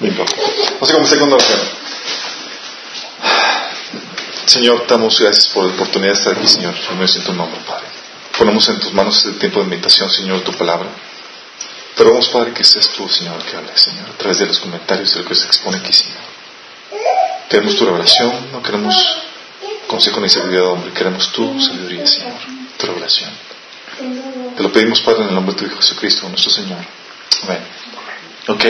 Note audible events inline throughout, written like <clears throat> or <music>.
Lindo. Vamos a comenzar con una oración. Señor, te damos gracias por la oportunidad de estar aquí, Señor. Yo siento tu nombre, Padre. Ponemos en tus manos este tiempo de meditación, Señor, tu palabra. Pero vamos, Padre, que seas tú, Señor, que hables, Señor, a través de los comentarios de lo que se expone aquí, Señor. Queremos tu revelación, no queremos consejo ni sabiduría de hombre, queremos tu sabiduría, Señor, tu revelación. Te lo pedimos, Padre, en el nombre de tu Hijo Jesucristo, nuestro Señor. Amén. Ok.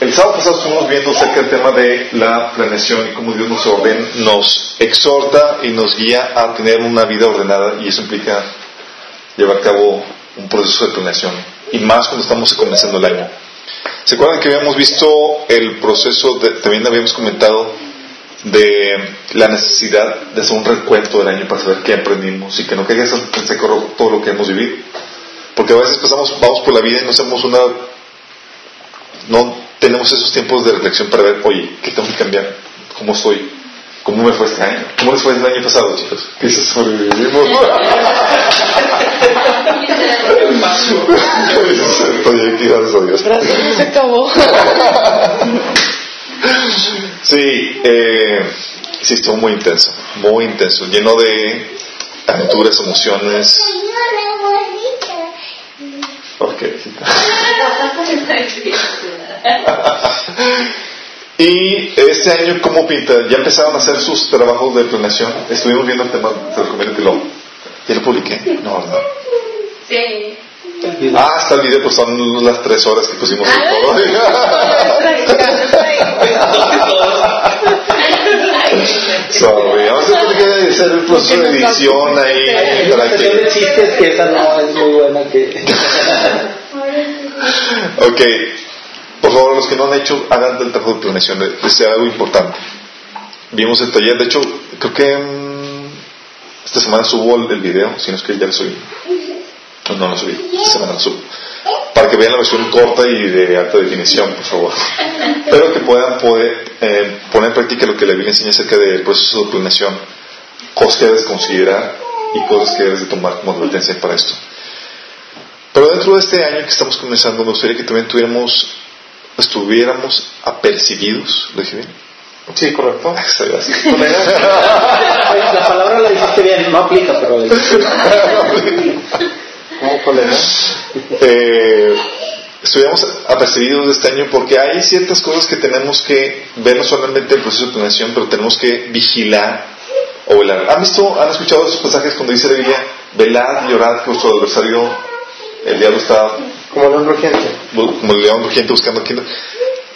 El sábado pasado estuvimos viendo acerca del tema de la planeación y cómo Dios nos ordena, nos exhorta y nos guía a tener una vida ordenada y eso implica llevar a cabo un proceso de planeación y más cuando estamos comenzando el año. ¿Se acuerdan que habíamos visto el proceso, de, también habíamos comentado de la necesidad de hacer un recuento del año para saber qué aprendimos y que no caiga en seco todo lo que hemos vivido? Porque a veces pasamos, vamos por la vida y no hacemos una, no tenemos esos tiempos de reflexión para ver, oye, ¿qué tengo que cambiar? ¿Cómo estoy? ¿Cómo me fue este año? ¿Cómo les fue el año pasado, chicos? <laughs> ¿Qué se sobrevivimos? Estoy se acabó. sí, eh, sí, estuvo muy intenso, muy intenso, lleno de aventuras, emociones. Ok, <laughs> <laughs> y este año, ¿cómo pinta? Ya empezaron a hacer sus trabajos de planeación. Estuvimos viendo el tema, te recomiendo que lo. ¿Ya lo publiqué? No, ¿verdad? Sí. Ah, está el video, pues son las tres horas que pusimos el todo. Sorry, vamos a tener que hacer el proceso de edición ahí. Para que... chistes que esa no es muy buena que... ok, por favor, los que no han hecho, hagan del trabajo de planeación, es algo importante. Vimos el taller, de hecho, creo que um, esta semana subo el, el, video, si no es que ya lo subí. No, no lo subí, esta semana lo subo. Para que vean la versión corta y de alta definición, por favor. Pero que puedan poder, eh, poner en práctica lo que la Biblia enseña acerca del proceso de planeación, cosas que debes considerar y cosas que debes de tomar como advertencia para esto. Pero dentro de este año que estamos comenzando, me gustaría que también tuviéramos estuviéramos apercibidos, ¿lo dije bien? Sí, correcto. <laughs> Gracias. <laughs> la palabra la dijiste bien, no aplica, pero la <laughs> ¿Cómo colega? Eh, estuviéramos apercibidos de este año porque hay ciertas cosas que tenemos que ver no solamente el proceso de planeación, pero tenemos que vigilar o velar. ¿Han visto, han escuchado esos pasajes cuando dice la Biblia, velad y orad que vuestro adversario, el diablo está como león rugiente. Como el león rugiente buscando a quien,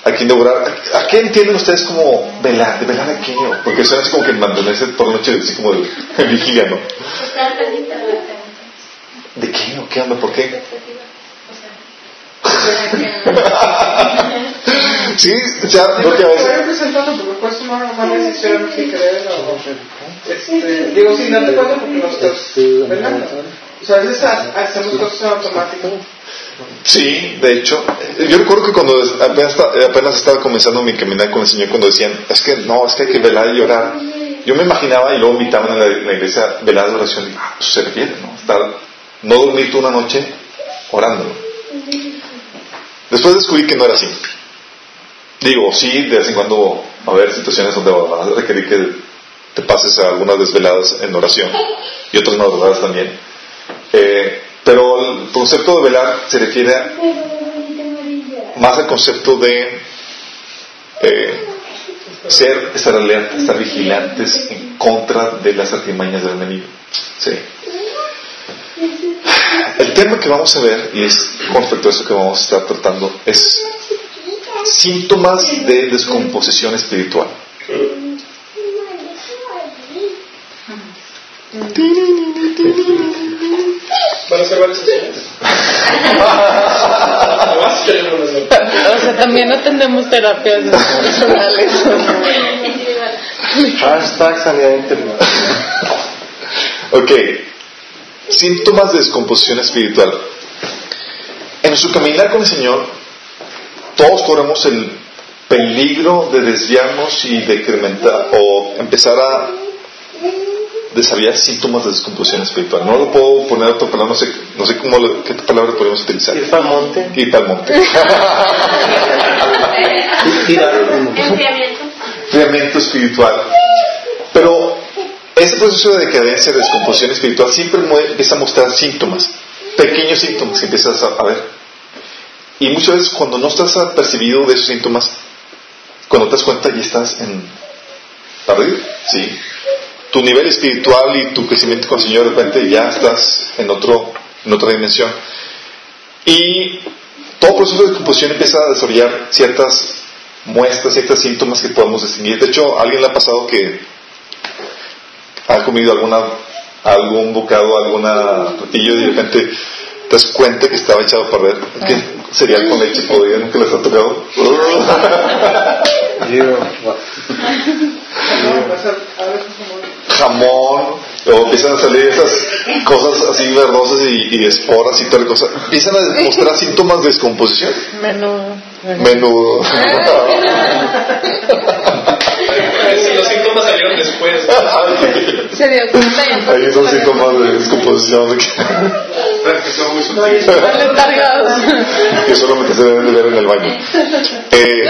a quien devorar. ¿A qué entienden ustedes como velar? ¿De velar a qué? Porque suena como que mantenerse por la noche así como de, de <laughs> vigilia, ¿no? ¿De qué o qué onda? ¿Por qué? <laughs> sí, ya, porque a veces. Estoy representando porque puedes tomar una mala decisión sin creer o. Este, digo, sin darte cuenta porque no estás velando. O sea, a veces hacemos cosas en automático. Sí, de hecho, yo recuerdo que cuando apenas, apenas estaba comenzando mi caminar con el Señor, cuando decían, es que no, es que hay que velar y llorar, yo me imaginaba y luego invitaban en la, la iglesia velar de oración, y ah, pues se refiere, ¿no? Estar, no dormir tú una noche orando. Después descubrí que no era así. Digo, sí, de vez en cuando va a haber situaciones donde vas a requerir que te pases a algunas desveladas en oración y otras madrugadas también. Eh, pero el concepto de velar se refiere más al concepto de eh, ser, estar alerta, estar vigilantes en contra de las artimañas del enemigo. Sí. El tema que vamos a ver, y es con respecto a eso que vamos a estar tratando, es síntomas de descomposición espiritual. Van a ser sesiones. O sea, también atendemos terapias personales. <laughs> Hashtag sanidad interior. Ok. Síntomas de descomposición espiritual. En nuestro caminar con el Señor, todos corremos el peligro de desviarnos y de incrementar o empezar a desarrollar síntomas de descomposición espiritual. No lo puedo poner otra palabra, no sé, no sé cómo, qué palabra podemos utilizar. Ir para el monte. Ir para el monte. <laughs> Enfriamiento. enfriamiento espiritual. Pero ese proceso de decadencia, de descomposición espiritual, siempre empieza a mostrar síntomas, pequeños síntomas que empiezas a, a ver. Y muchas veces cuando no estás apercibido de esos síntomas, cuando te das cuenta ya estás en arriba, ¿sí? Tu nivel espiritual y tu crecimiento con el Señor de repente ya estás en, otro, en otra dimensión. Y todo proceso de descomposición empieza a desarrollar ciertas muestras, ciertos síntomas que podemos distinguir. De hecho, a alguien le ha pasado que ha comido alguna algún bocado, alguna platillo y de repente te das cuenta que estaba echado a perder. Que cereal con leche podrida nunca les ha tocado. <laughs> <laughs> No, Jamón, o empiezan a salir esas cosas así verdosas y, y esporas y toda la cosa. Empiezan a mostrar síntomas de descomposición. Menudo. Menudo. <laughs> Si los síntomas salieron después. <laughs> Sería como Ahí son síntomas de descomposición <laughs> de que, son muy sutiles. Que solamente se deben de ver en el baño. Eh,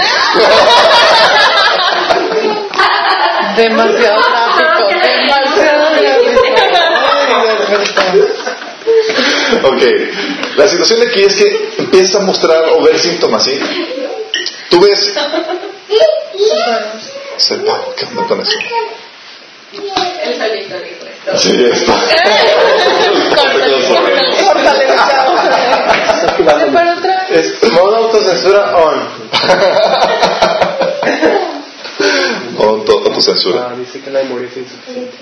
Demasiado tráfico. Demasiado tráfico. Ok, la situación de aquí es que empiezas a mostrar o ver síntomas, ¿sí? Tú ves... Sepa, ¿qué onda con eso? El solito dijo esto. Sí, esto. Córtale, córtale, córtale. Para otra. Es modo autocensura on. <laughs> Auto, autocensura. Ah, dice que la memoria es insuficiente.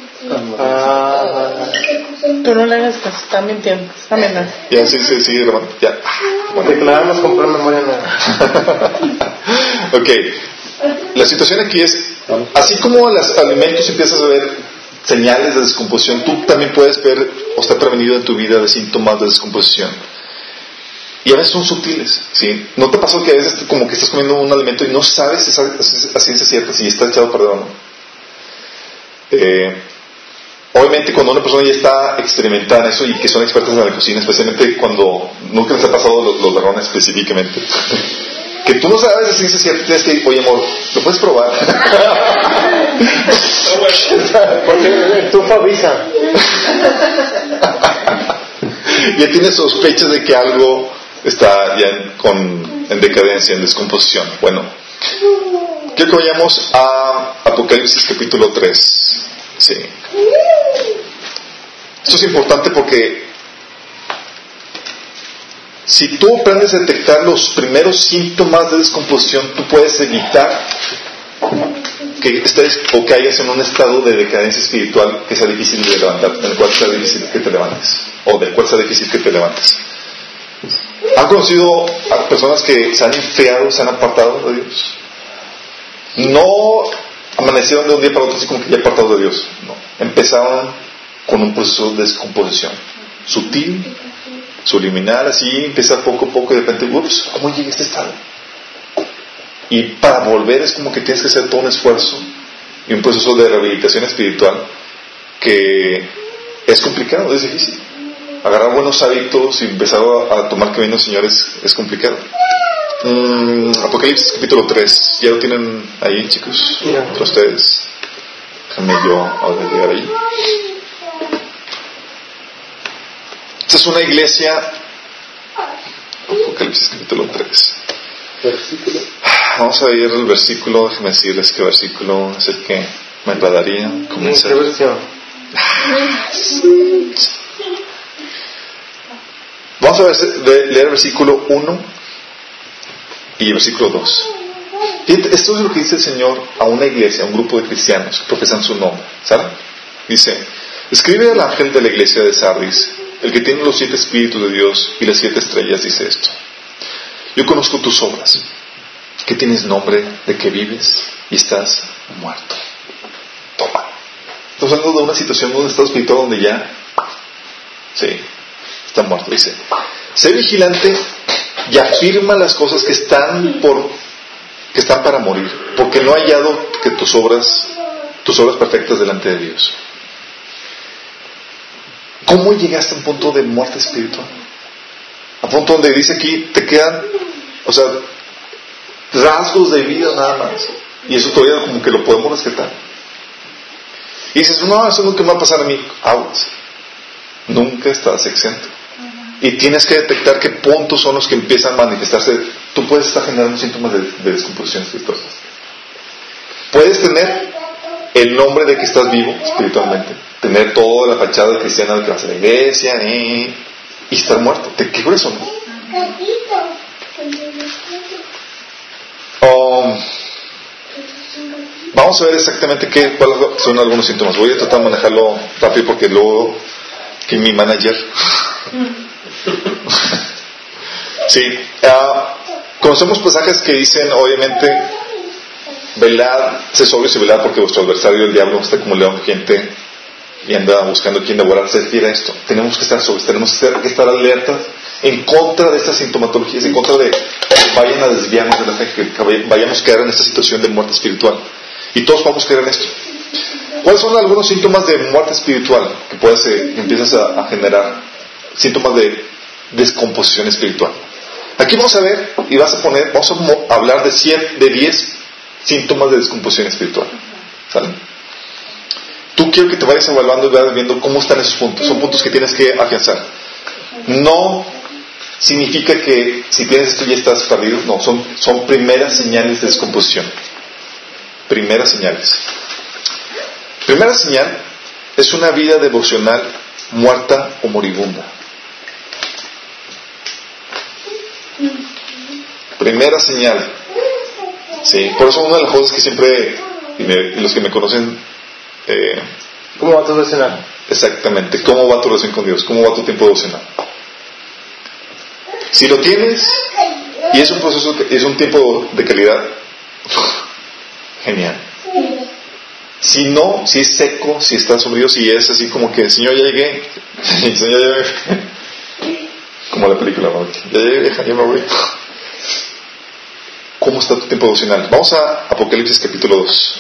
Ah, Tú no le hagas caso, está mintiendo. Está mintiendo. Ya, sí, sí, sigue grabando. Ya. Bueno. declaramos comprar memoria nueva. <laughs> ok. La situación aquí es, así como los alimentos empiezas a ver señales de descomposición, tú también puedes ver o estar prevenido en tu vida de síntomas de descomposición. Y a veces son sutiles, ¿sí? ¿No te pasó que a veces como que estás comiendo un alimento y no sabes si a ciencia cierta si está echado a perder o no? Eh, obviamente cuando una persona ya está experimentada en eso y que son expertos en la cocina, especialmente cuando nunca les ha pasado los, los ladrones específicamente, <laughs> que tú no sabes si ciencia cierta, tienes que ir, oye amor, ¿lo puedes probar? <laughs> Porque tú avisa. ya tienes sospechas de que algo está ya en, con, en decadencia, en descomposición. Bueno, quiero que vayamos a Apocalipsis capítulo 3. Sí. Esto es importante porque si tú aprendes a detectar los primeros síntomas de descomposición, tú puedes evitar que estés o caigas en un estado de decadencia espiritual que sea difícil de levantar, en el cual sea difícil que te levantes, o del cual sea difícil que te levantes. ¿Han conocido a personas que se han enfriado, se han apartado de Dios? No amanecieron de un día para otro así como que ya apartados de Dios. No. Empezaron con un proceso de descomposición sutil, subliminal, así empieza poco a poco y de repente, ups, ¿cómo llegué a este estado? Y para volver es como que tienes que hacer todo un esfuerzo y un proceso de rehabilitación espiritual que es complicado, es difícil. Agarrar buenos hábitos y empezar a, a tomar caminos, señores, es complicado. Mm, Apocalipsis capítulo 3, ¿ya lo tienen ahí, chicos? Ya. Para ustedes. Déjame yo ahora llegar ahí. Esta es una iglesia. Apocalipsis capítulo 3. Versículo. Vamos a ir al versículo, déjenme decirles qué versículo es el que me agradaría ¿En comenzar. qué versión? Vamos a leer el versículo 1 y el versículo 2. Fíjate, Esto es lo que dice el Señor a una iglesia, a un grupo de cristianos que profesan su nombre. ¿Saben? Dice, escribe al ángel de la iglesia de Sardis, el que tiene los siete espíritus de Dios y las siete estrellas, dice esto. Yo conozco tus obras, que tienes nombre de que vives y estás muerto. Toma. Estamos hablando de una situación de un estado espiritual donde ya, sí, está muerto. Dice, sé vigilante y afirma las cosas que están por, que están para morir, porque no ha hallado que tus obras, tus obras perfectas delante de Dios. ¿Cómo llegaste a un punto de muerte espiritual? A punto donde dice aquí, te quedan, o sea, rasgos de vida nada más. Y eso todavía como que lo podemos respetar. Y dices, no, eso que me va a pasar a mí. Out. Nunca estás exento. Y tienes que detectar qué puntos son los que empiezan a manifestarse. Tú puedes estar generando síntomas de, de descomposición espiritual. Puedes tener el nombre de que estás vivo espiritualmente, tener toda la fachada cristiana de que vas a la iglesia y estar muerto. ¿Te qué eso, no? Um, vamos a ver exactamente qué, cuáles son algunos síntomas. Voy a tratar de manejarlo rápido porque luego que mi manager. Sí, uh, conocemos pasajes que dicen, obviamente, velad, se sobrios y velad porque vuestro adversario, el diablo, está como león gente y anda buscando quien devorar. Se a esto. Tenemos que estar sobrios, tenemos que estar alertas en contra de estas sintomatologías, en contra de que vayan a desviarnos de la fe, que vayamos a quedar en esta situación de muerte espiritual. Y todos vamos a quedar en esto. ¿Cuáles son algunos síntomas de muerte espiritual que puedes, eh, empiezas a, generar? Síntomas de descomposición espiritual. Aquí vamos a ver y vas a poner, vamos a hablar de 100, de 10 síntomas de descomposición espiritual. ¿Sale? Tú quiero que te vayas evaluando y vayas viendo cómo están esos puntos. Son puntos que tienes que afianzar. No significa que si tienes esto ya estás perdido. No, son, son primeras señales de descomposición. Primeras señales. Primera señal es una vida devocional muerta o moribunda. Primera señal. Sí, por eso una de las cosas que siempre, y los que me conocen, eh, ¿cómo va tu devocional? Exactamente, ¿cómo va tu relación con Dios? ¿Cómo va tu tiempo devocional? Si lo tienes y es un proceso, es un tiempo de calidad, <laughs> genial. Si no, si es seco, si está sombrío, si es así como que, Señor, ya llegué, <laughs> Señor, ya llegué, como la película, llegué, ya. ¿Cómo está tu tiempo devocional? Vamos a Apocalipsis capítulo 2.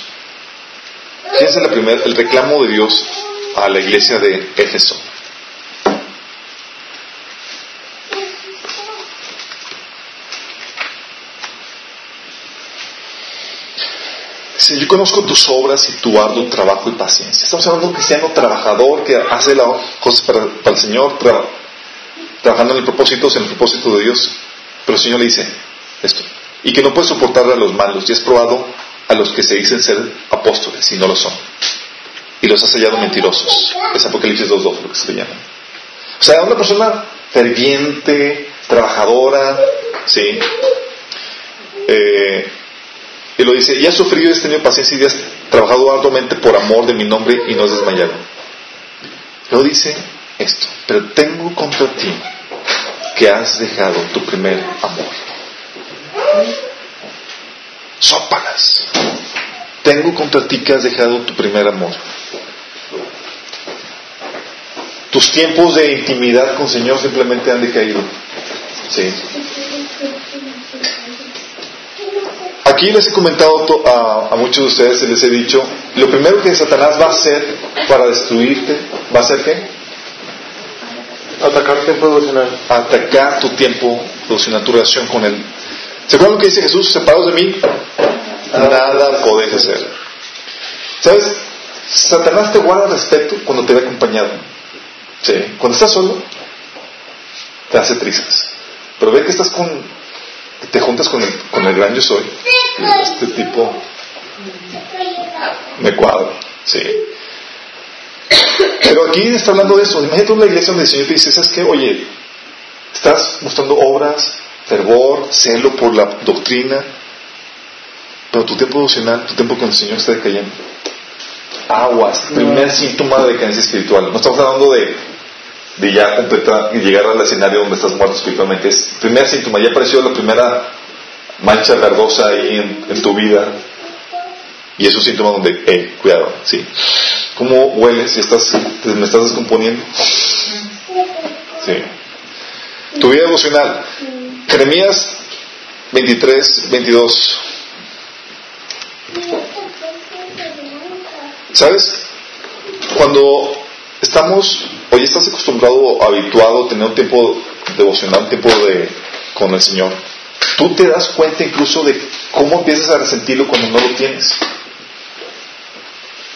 Fíjense la primera, el reclamo de Dios a la iglesia de Éfeso. yo conozco tus obras y tu arduo trabajo y paciencia. Estamos hablando de un cristiano trabajador que hace las cosas para, el Señor, trabajando en el propósito, en el propósito de Dios. Pero el Señor le dice esto. Y que no puede soportar a los malos. Y has probado a los que se dicen ser apóstoles y no lo son. Y los has hallado mentirosos. Es Apocalipsis 2.2 lo que se le llama. O sea, una persona ferviente, trabajadora, ¿sí? Eh, y lo dice, y has sufrido y has tenido paciencia y has trabajado arduamente por amor de mi nombre y no has desmayado. Luego dice esto, pero tengo contra ti que has dejado tu primer amor. Sópalas. Tengo contra ti que has dejado tu primer amor. Tus tiempos de intimidad con Señor simplemente han decaído. Sí. Aquí les he comentado a, muchos de ustedes, les he dicho, lo primero que Satanás va a hacer para destruirte, ¿va a ser qué? Atacar tu tiempo devocional. Atacar tu tiempo devocional, tu relación con Él. ¿Se acuerdan lo que dice Jesús? Separados de mí, nada podéis hacer. ¿Sabes? Satanás te guarda respeto cuando te ve acompañado. Sí. Cuando estás solo, te hace trizas. Pero ve que estás con te juntas con el, con el gran yo soy, este tipo me cuadro, sí. Pero aquí está hablando de eso. Imagínate una iglesia donde el Señor te dice, ¿sabes qué? Oye, estás mostrando obras, fervor, celo por la doctrina, pero tu tiempo devocional, tu tiempo con el Señor está decayendo. Aguas, primer síntoma de decadencia espiritual. No estamos hablando de de ya completar y llegar al escenario donde estás muerto espiritualmente. Es primer síntoma, ya apareció la primera mancha verdosa ahí en, tu vida. Y es un síntoma donde, eh, cuidado, ¿sí? ¿Cómo hueles? ¿Estás, ¿Me estás descomponiendo? Sí. Tu vida emocional. Jeremías 23, 22. ¿Sabes? Cuando estamos Hoy estás acostumbrado, habituado a tener un tiempo devocional, un tiempo de, con el Señor. tú te das cuenta incluso de cómo empiezas a resentirlo cuando no lo tienes.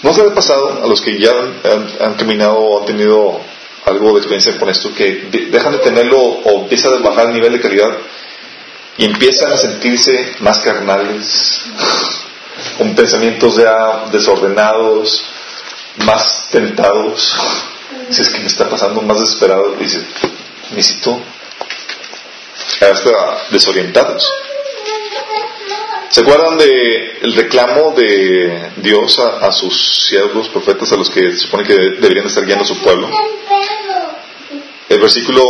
¿No se ha pasado a los que ya han, caminado o han tenido algo de experiencia con esto que dejan de tenerlo o empiezan a bajar el nivel de calidad y empiezan a sentirse más carnales, con pensamientos ya desordenados, más tentados? Si es que me está pasando más desesperado, dice, necesito hasta desorientados. ¿Se acuerdan del el reclamo de Dios a, sus siervos, profetas, a los que se supone que deberían estar guiando a su pueblo? El versículo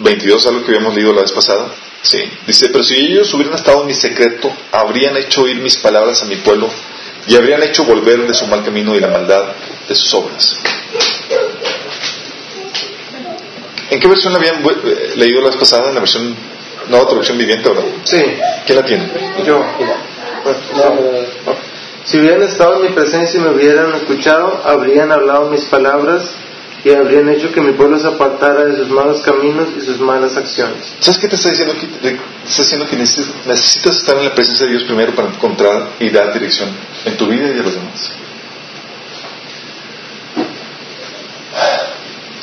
22, algo que habíamos leído la vez pasada. Sí, dice, pero si ellos hubieran estado en mi secreto, habrían hecho oír mis palabras a mi pueblo y habrían hecho volver de su mal camino y la maldad de sus obras. ¿En qué versión habían eh, leído la vez pasada? En la versión, nueva traducción viviente, ¿verdad? Sí. ¿Quién la tiene? Yo. Si hubieran estado en mi presencia y me hubieran escuchado, habrían hablado mis palabras y habrían hecho que mi pueblo se apartara de sus malos caminos y sus malas acciones. ¿Sabes qué te está diciendo? Te está diciendo que necesitas estar en la presencia de Dios primero para encontrar y dar dirección en tu vida y a los demás.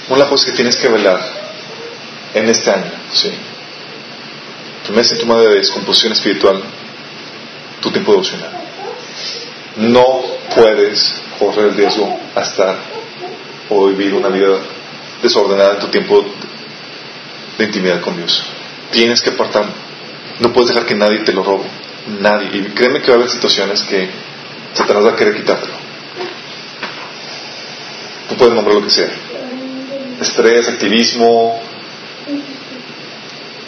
Una cosa que tienes que velar en este año, ¿sí? Primer síntoma de descomposición espiritual, tu tiempo devocional. No puedes correr el riesgo a estar o vivir una vida desordenada en tu tiempo de intimidad con Dios. Tienes que apartar. No puedes dejar que nadie te lo robe. Nadie. Y créeme que va a haber situaciones que Satanás va a querer quitártelo. Tú puedes nombrar lo que sea estrés, activismo,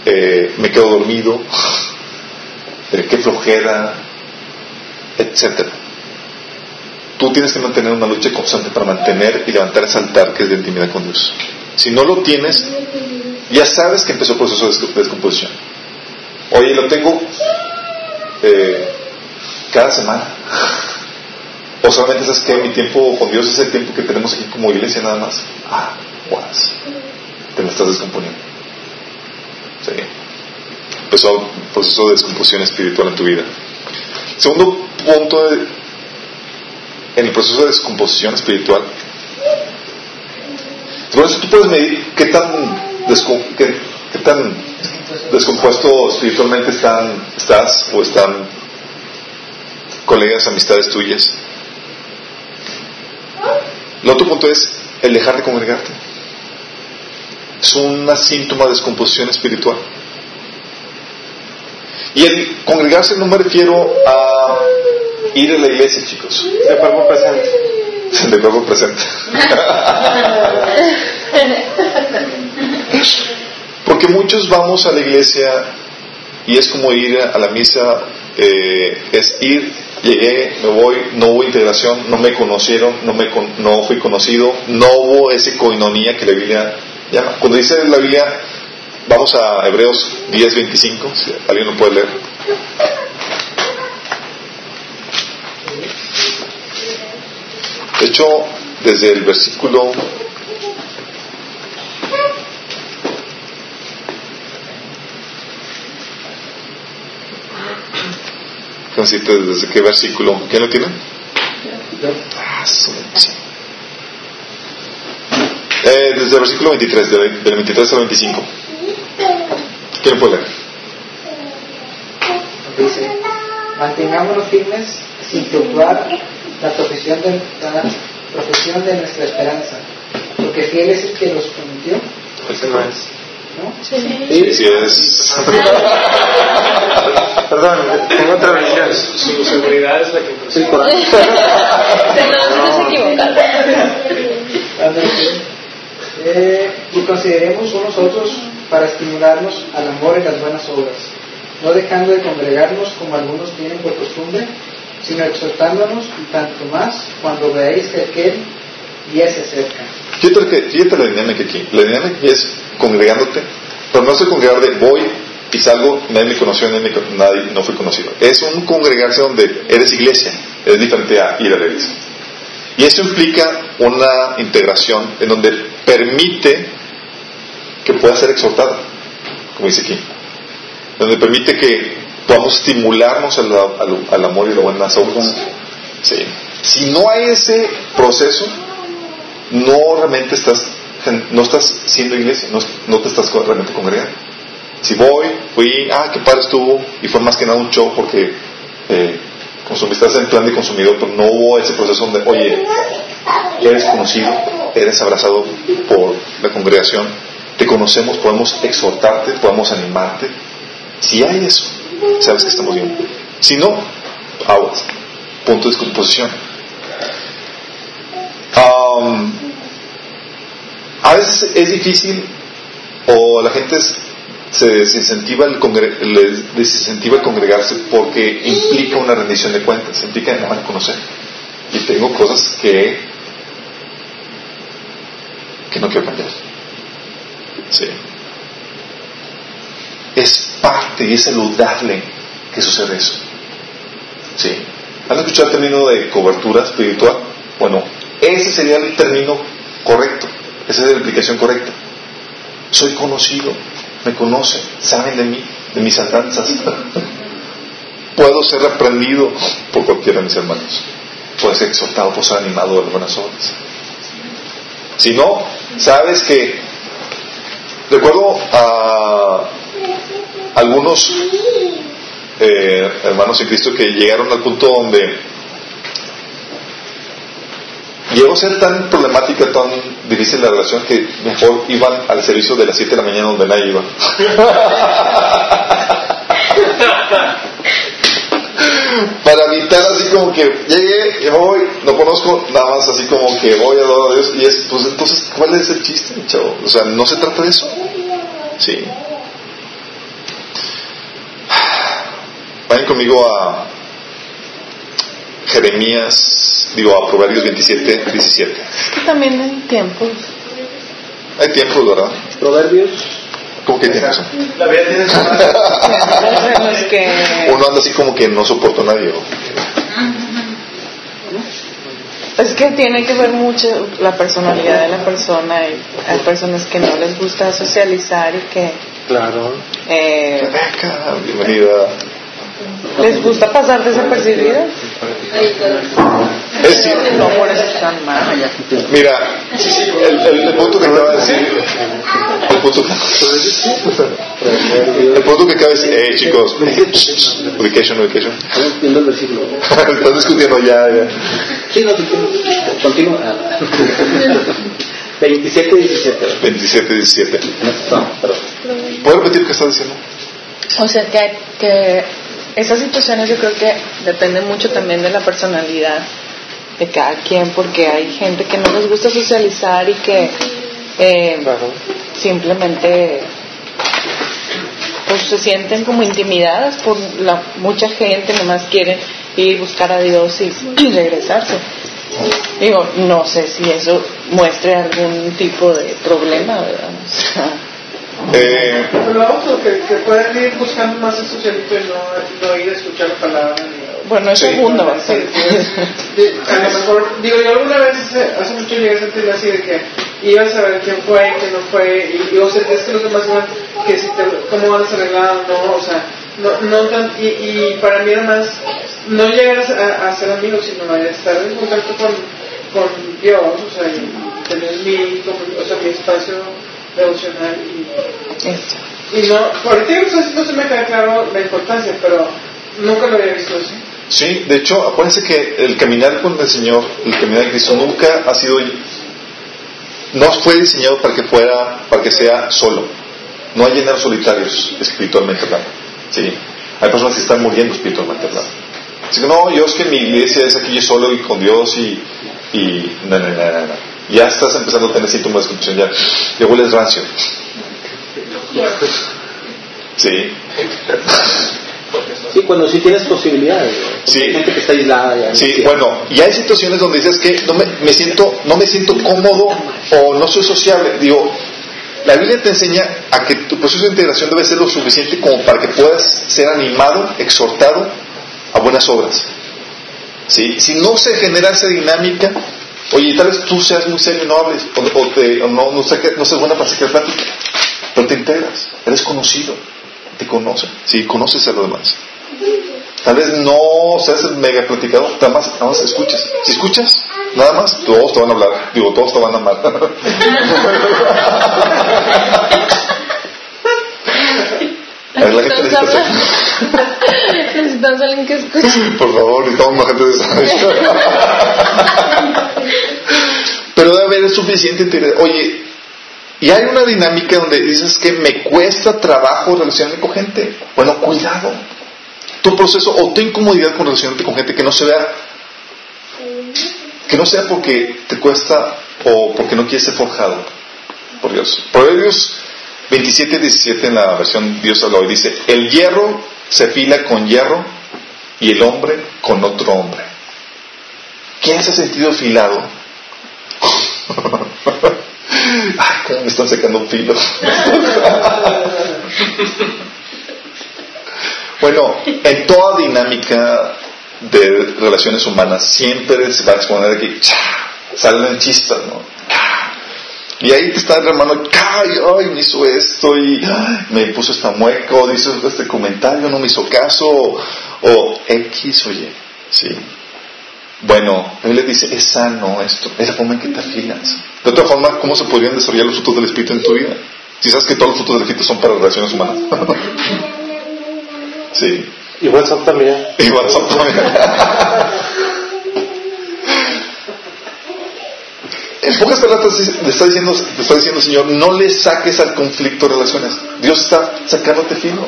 eh, me quedo dormido, eh, qué flojera, etcétera. Tú tienes que mantener una lucha constante para mantener y levantar ese altar que es de intimidad con Dios. Si no lo tienes, ya sabes que empezó el proceso de descomposición. Oye, lo tengo eh, cada semana. O solamente sabes que mi tiempo con Dios es el tiempo que tenemos aquí como iglesia nada más. Ah, te me estás descomponiendo. ¿Sí? Empezó un proceso de descomposición espiritual en tu vida. Segundo punto en el proceso de descomposición espiritual. Eso tú puedes medir qué tan, qué, tan descompuesto espiritualmente están, estás o están colegas, amistades tuyas. El otro punto es el dejar de congregarte es un síntoma de descomposición espiritual. Y el congregarse no me refiero a ir a la iglesia, chicos. De cuerpo presente. <laughs> De cuerpo presente. <laughs> Porque muchos vamos a la iglesia y es como ir a la misa, eh, es ir, llegué, me voy, no hubo integración, no me conocieron, no, me no fui conocido, no hubo ese coinonía que la Biblia cuando dice la Biblia, vamos a Hebreos 10:25, si alguien lo puede leer. De hecho, desde el versículo ¿Desde qué versículo? ¿Quién lo tiene? Ah, eh, desde el versículo 23, del, 23 al 25. ¿Quién puede leer? Dice, mantengámonos firmes sin fluctuar la profesión de, la profesión de nuestra esperanza, porque fiel es el que los prometió. Ese no es. ¿No? Sí, sí, es. <laughs> Perdón, tengo otra versión. Su seguridad es la que. Sí, por ahí. <laughs> no, equivocado. Eh, y consideremos unos otros para estimularnos al amor y las buenas obras, no dejando de congregarnos como algunos tienen por costumbre, sino exhortándonos y tanto más cuando veáis que aquel día se acerca. Fíjate, la dinámica aquí. La dinámica es congregándote, pero no es el congregar de voy y salgo, nadie me conoció, nadie, nadie no fui conocido. Es un congregarse donde eres iglesia, es diferente a ir a la iglesia. Y eso implica una integración en donde permite que pueda ser exhortada, como dice aquí. donde permite que podamos estimularnos al, al- al amor y la buena obras. Sí. Si no hay ese proceso, no realmente estás, no estás siendo iglesia, no, no te estás realmente congregando. Si voy, fui, ah, qué padre estuvo, y fue más que nada un show porque eh, consumiste en plan de consumidor, pero no hubo ese proceso donde, oye, eres conocido, eres abrazado por la congregación, te conocemos, podemos exhortarte, podemos animarte. Si hay eso, sabes que estamos bien. Si no, aguas. Punto de descomposición. Am, a veces es difícil o la gente es- se desincentiva el, congre- desincentiva congregarse porque implica una rendición de cuentas, implica que me van a conocer. Y tengo cosas que, que no quiero cambiar. Sí. Es parte y es saludable que suceda eso. Sí. ¿Han escuchado el término de cobertura espiritual? Bueno, ese sería el término correcto. Esa es la implicación correcta. Soy conocido, me conocen, saben de mí, de mis andanzas. Puedo ser reprendido por cualquiera de mis hermanos. Puedo ser exhortado, puedo ser animado de las buenas obras. Si no, sabes que recuerdo a algunos eh, hermanos en Cristo que llegaron al punto donde llegó a ser tan problemática, tan difícil la relación que mejor iban al servicio de las 7 de la mañana donde nadie iba. <laughs> Para evitar así como que llegué, voy, no conozco, nada más así como que voy a adorar a Dios y es, pues entonces, ¿cuál es el chiste, chavo? O sea, no se trata de eso. Sí. Vayan conmigo a Jeremías, digo a Proverbios 27, 17. Es que también hay tiempos. Hay tiempos, ¿verdad? Proverbios. ¿Cómo que tiempos? La vida tiene <laughs> que Uno anda así como que no soporta a nadie. ¿o? Es que tiene que ver mucho la personalidad de la persona y hay personas que no les gusta socializar y que Claro. eh, Rebeca, bienvenida. les gusta pasar desapercibidas. Es. No por eso están mal. Mira, el, el- el punto que acaba de decir, el punto, el punto que acaba de decir, eh chicos, ubication, ubication. El versículo. <laughs> Están discutiendo ya, ya. Sí, no, continúa. 27 17. 27, 17. No, perdón. ¿Puedes repetir lo que estás diciendo? O sea que, que esas situaciones yo creo que dependen mucho también de la personalidad de cada quien, porque hay gente que no les gusta socializar y que eh, simplemente pues se sienten como intimidadas por la mucha gente, nomás quieren ir buscar a Dios y, <clears throat> y regresarse. Digo, no sé si eso muestre algún tipo de problema, ¿verdad? <laughs> O sea, Eh, Pero otro, que, que pueden ir buscando más el socialito y no, no ir a escuchar la palabra. Ni, bueno, es Sí. segundo va a Sí, ser. <laughs> de- a lo mejor, digo, yo alguna vez hace mucho llegué a sentir así de que ibas a ver quién fue, quién no fue, y, y o sea, es que los demás iban, que si te, cómo van a arreglado, no, o sea, no, no tan, y, y para mí era más, no llegar a, a ser amigos, sino a estar en contacto con, con Dios, o sea, y tener mi, como- o sea, mi espacio devocional y Eso. y no, por ti no se me queda claro la importancia, pero nunca lo había visto así. sí, de hecho, acuérdense que el caminar con el Señor, el caminar de Cristo, nunca ha sido, no fue diseñado para que fuera, para que sea solo. No hay llenar solitarios, espiritualmente hablando. Sí. Hay personas que están muriendo espiritualmente hablando. Así que no, yo es que mi iglesia es aquí yo solo y con Dios y, y no, no, no, no, no. Ya estás empezando a tener síntomas de descomposición, ya, ya hueles rancio. Sí. Sí, cuando sí tienes posibilidades. ¿no? Sí. Hay gente que está aislada ya. no Sí, quiere. bueno, y hay situaciones donde dices que no me, me siento, no me siento cómodo o no soy sociable. Digo, la Biblia te enseña a que tu proceso de integración debe ser lo suficiente como para que puedas ser animado, exhortado a buenas obras. ¿Sí? Si no se genera esa dinámica, oye, tal vez tú seas muy serio y no hables, o, o te- o no, no, sé qué- no seas buena para sacar plática, pero te integras, eres conocido. te conoce. Sí, conoces a los demás. Tal vez no seas el mega platicador, nada más, nada más escuchas. Si escuchas, nada más, todos te van a hablar. Digo, todos te van a amar. <laughs> A ver, la gente necesita <laughs> Necesitamos alguien que escuche. Por favor, necesitamos más gente de esa. <laughs> Pero debe haber suficiente interés. Oye, y hay una dinámica donde dices que me cuesta trabajo relacionarme con gente. Bueno, cuidado. Tu proceso o tu incomodidad con relacionarte con gente que no se vea, que no sea porque te cuesta o porque no quieres ser forjado por Dios. Proverbios 27, 17 en la versión Dios habla hoy dice, el hierro se fila con hierro y el hombre con otro hombre. ¿Quién se ha sentido afilado? Ay, cómo me están sacando un filo. bueno, en toda dinámica de relaciones humanas siempre se va a exponer aquí, salen chispas, ¿no? Y ahí te está hermano, ¡ay, ay, me hizo esto! Y ¡ay! me puso esta mueca, o dice este comentario, no me hizo caso, o, o X, oye, ¿sí? Bueno, él le dice, es sano esto, es la forma en que te afilas. De otra forma, ¿cómo se podrían desarrollar los frutos del Espíritu en tu vida? Si sabes que todos los frutos del Espíritu son para relaciones humanas. <laughs> sí. Y WhatsApp también. Y WhatsApp también. <laughs> En pocas palabras le está diciendo, le está diciendo Señor, no le saques al conflicto de relaciones. Dios está sacándote filo.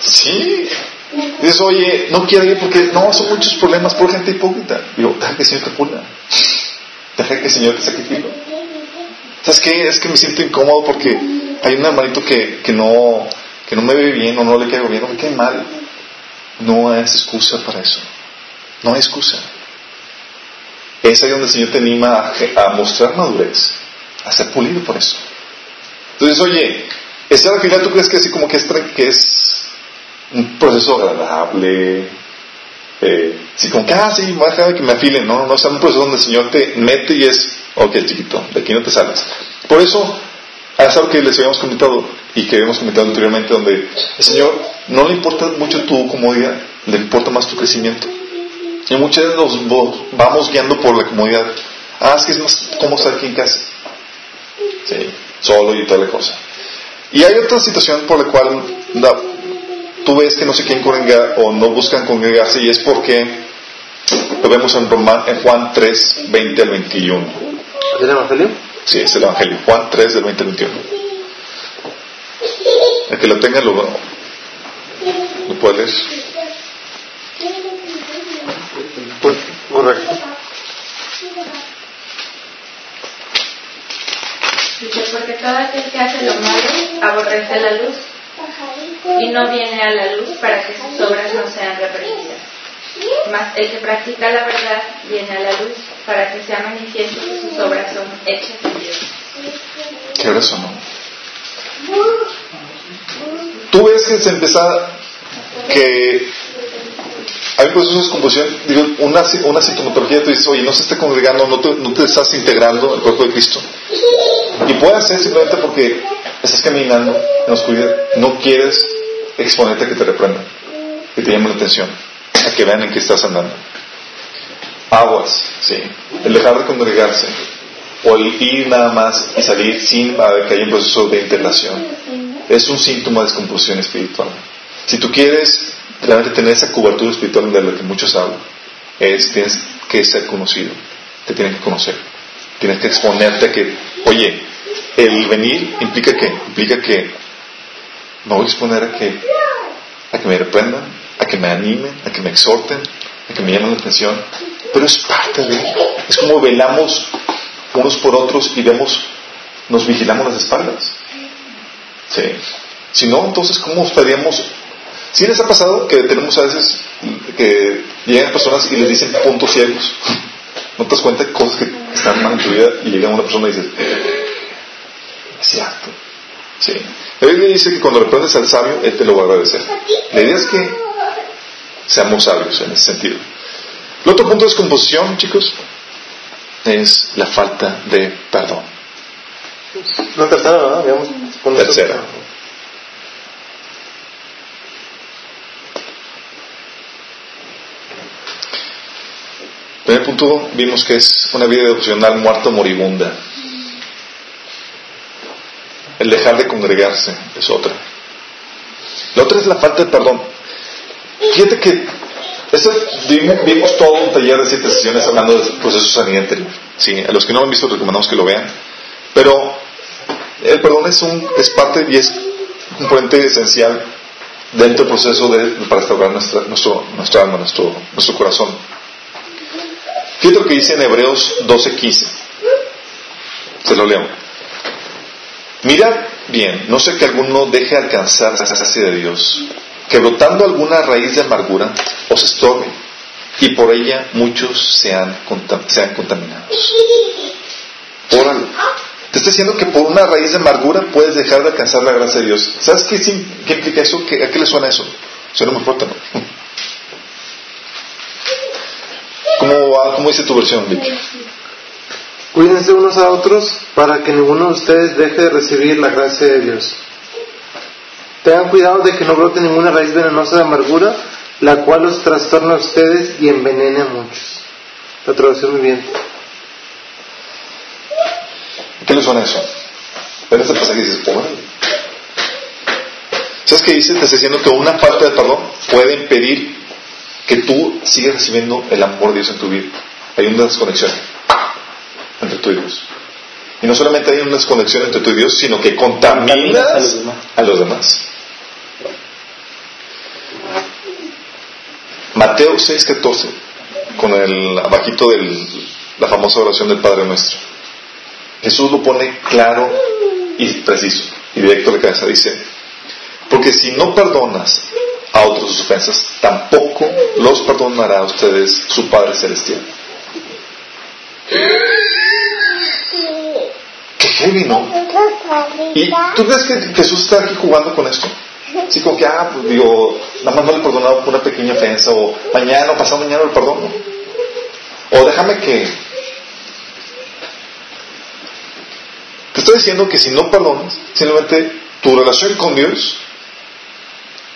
Sí. Dices, oye, no quiero ir porque no, son muchos problemas por gente hipócrita. Digo, deja que el Señor te pula. Deja que el Señor te filo. ¿Sabes qué? Es que me siento incómodo porque hay un hermanito que, que no que no me ve bien o no le caigo bien o me cae mal. No es excusa para eso. No hay excusa. Es ahí donde el Señor te anima a, mostrar madurez, a ser pulido por eso. Entonces, oye, estar al final tú crees que así como que es, que es un proceso agradable, eh, sí, como que, ah, sí, voy a dejar que me afilen, no, no, es un proceso donde el Señor te mete y es, ok, chiquito, de aquí no te sales. Por eso, es algo que les habíamos comentado y que habíamos comentado anteriormente, donde el Señor no le importa mucho tu comodidad, le importa más tu crecimiento. Y muchas veces nos vamos guiando por la comodidad. Ah, es que es más cómodo estar aquí en casa. Sí, solo y toda la cosa. Y hay otra situación por la cual tú ves que no se quieren congregar o no buscan congregarse y es porque lo vemos en, Roma- en Juan 3, 20 al 21. ¿Es el Evangelio? Sí, es el Evangelio. Juan 3, del 20 al 21. El que lo tenga lo, lo puede leer. Pues, correcto. Dice, porque todo aquel que hace lo malo aborrece la luz y no viene a la luz para que sus obras no sean reprendidas. Mas el que practica la verdad viene a la luz para que sea manifiesto que sus obras son hechas en Dios. ¿Qué hora eso no? Tú ves que se empieza que hay procesos de descomposición, digo, una, una sintomatología, tú dices, oye, no se está congregando, no te, no te estás integrando al cuerpo de Cristo. Y puede ser simplemente porque estás caminando en la oscuridad, no quieres exponerte a que te reprendan, que te llamen la atención, a que vean en qué estás andando. Aguas, sí. El dejar de congregarse, o el ir nada más y salir sin que haya un proceso de integración, es un síntoma de descomposición espiritual. Si tú quieres realmente tener esa cobertura espiritual de la que muchos hablan, es tienes que ser conocido, te tienen que conocer, tienes que exponerte a que, oye, el venir implica que, implica que me voy a exponer a que, a que me reprendan, a que me animen, a que me exhorten, a que me llamen la atención, pero es parte de, es como velamos unos por otros y vemos, nos vigilamos las espaldas. Sí. Si no, entonces, ¿cómo estaríamos? Si les ha pasado que tenemos a veces que llegan personas y les dicen puntos ciegos. <laughs> ¿No te das cuenta de cosas que están mal en tu vida y llega una persona y dices, es cierto. Sí. La Biblia dice que cuando reprendes al sabio, él te lo va a agradecer. La idea es que seamos sabios en ese sentido. El otro punto de descomposición, chicos, es la falta de perdón. La tercera, ¿verdad? Con Tercera. Primer punto vimos que es una vida devocional muerta o moribunda. El dejar de congregarse es otra. La otra es la falta de perdón. Fíjate que ese, vimos, todo un taller de siete sesiones hablando del proceso de sanidad interior. Sí, a los que no lo han visto recomendamos que lo vean. Pero el perdón es, un, es parte y es un componente esencial dentro del proceso de, para restaurar nuestra, nuestra alma, nuestro, nuestro corazón. Fíjate lo que dice en Hebreos 12:15. Se lo leo. Mira bien, no sé que alguno deje alcanzar la gracia de Dios, que brotando alguna raíz de amargura os estorbe, y por ella muchos sean, sean contaminados. Órale. Te está diciendo que por una raíz de amargura puedes dejar de alcanzar la gracia de Dios. ¿Sabes qué, qué implica eso? ¿Qué, ¿A qué le suena eso? Suena muy fuerte, ¿no? ¿Cómo, va, ¿Cómo dice tu versión, Vicky? Cuídense unos a otros para que ninguno de ustedes deje de recibir la gracia de Dios. Tengan cuidado de que no brote ninguna raíz venenosa de amargura, la cual los trastorna a ustedes y envenene a muchos. La traducción muy bien. ¿Qué le suena eso? Ven este pasaje dices, órale. ¿Sabes qué dice? Te está diciendo que una falta de perdón puede impedir que tú sigas recibiendo el amor de Dios en tu vida. Hay una desconexión entre tú y Dios. Y no solamente hay una desconexión entre tú y Dios, sino que contaminas a los demás. a los demás. Mateo 6:14, con el abajito de la famosa oración del Padre Nuestro. Jesús lo pone claro y preciso y directo a la cabeza. Dice, porque si no perdonas a otros sus ofensas, tampoco los perdonará a ustedes su Padre Celestial. Qué heavy, ¿no? ¿Y tú crees que Jesús está aquí jugando con esto? Así como que, ah, pues digo, nada más no le he perdonado por una pequeña ofensa, o mañana o pasado mañana le perdono. O déjame que. Te estoy diciendo que si no perdonas, simplemente tu relación con Dios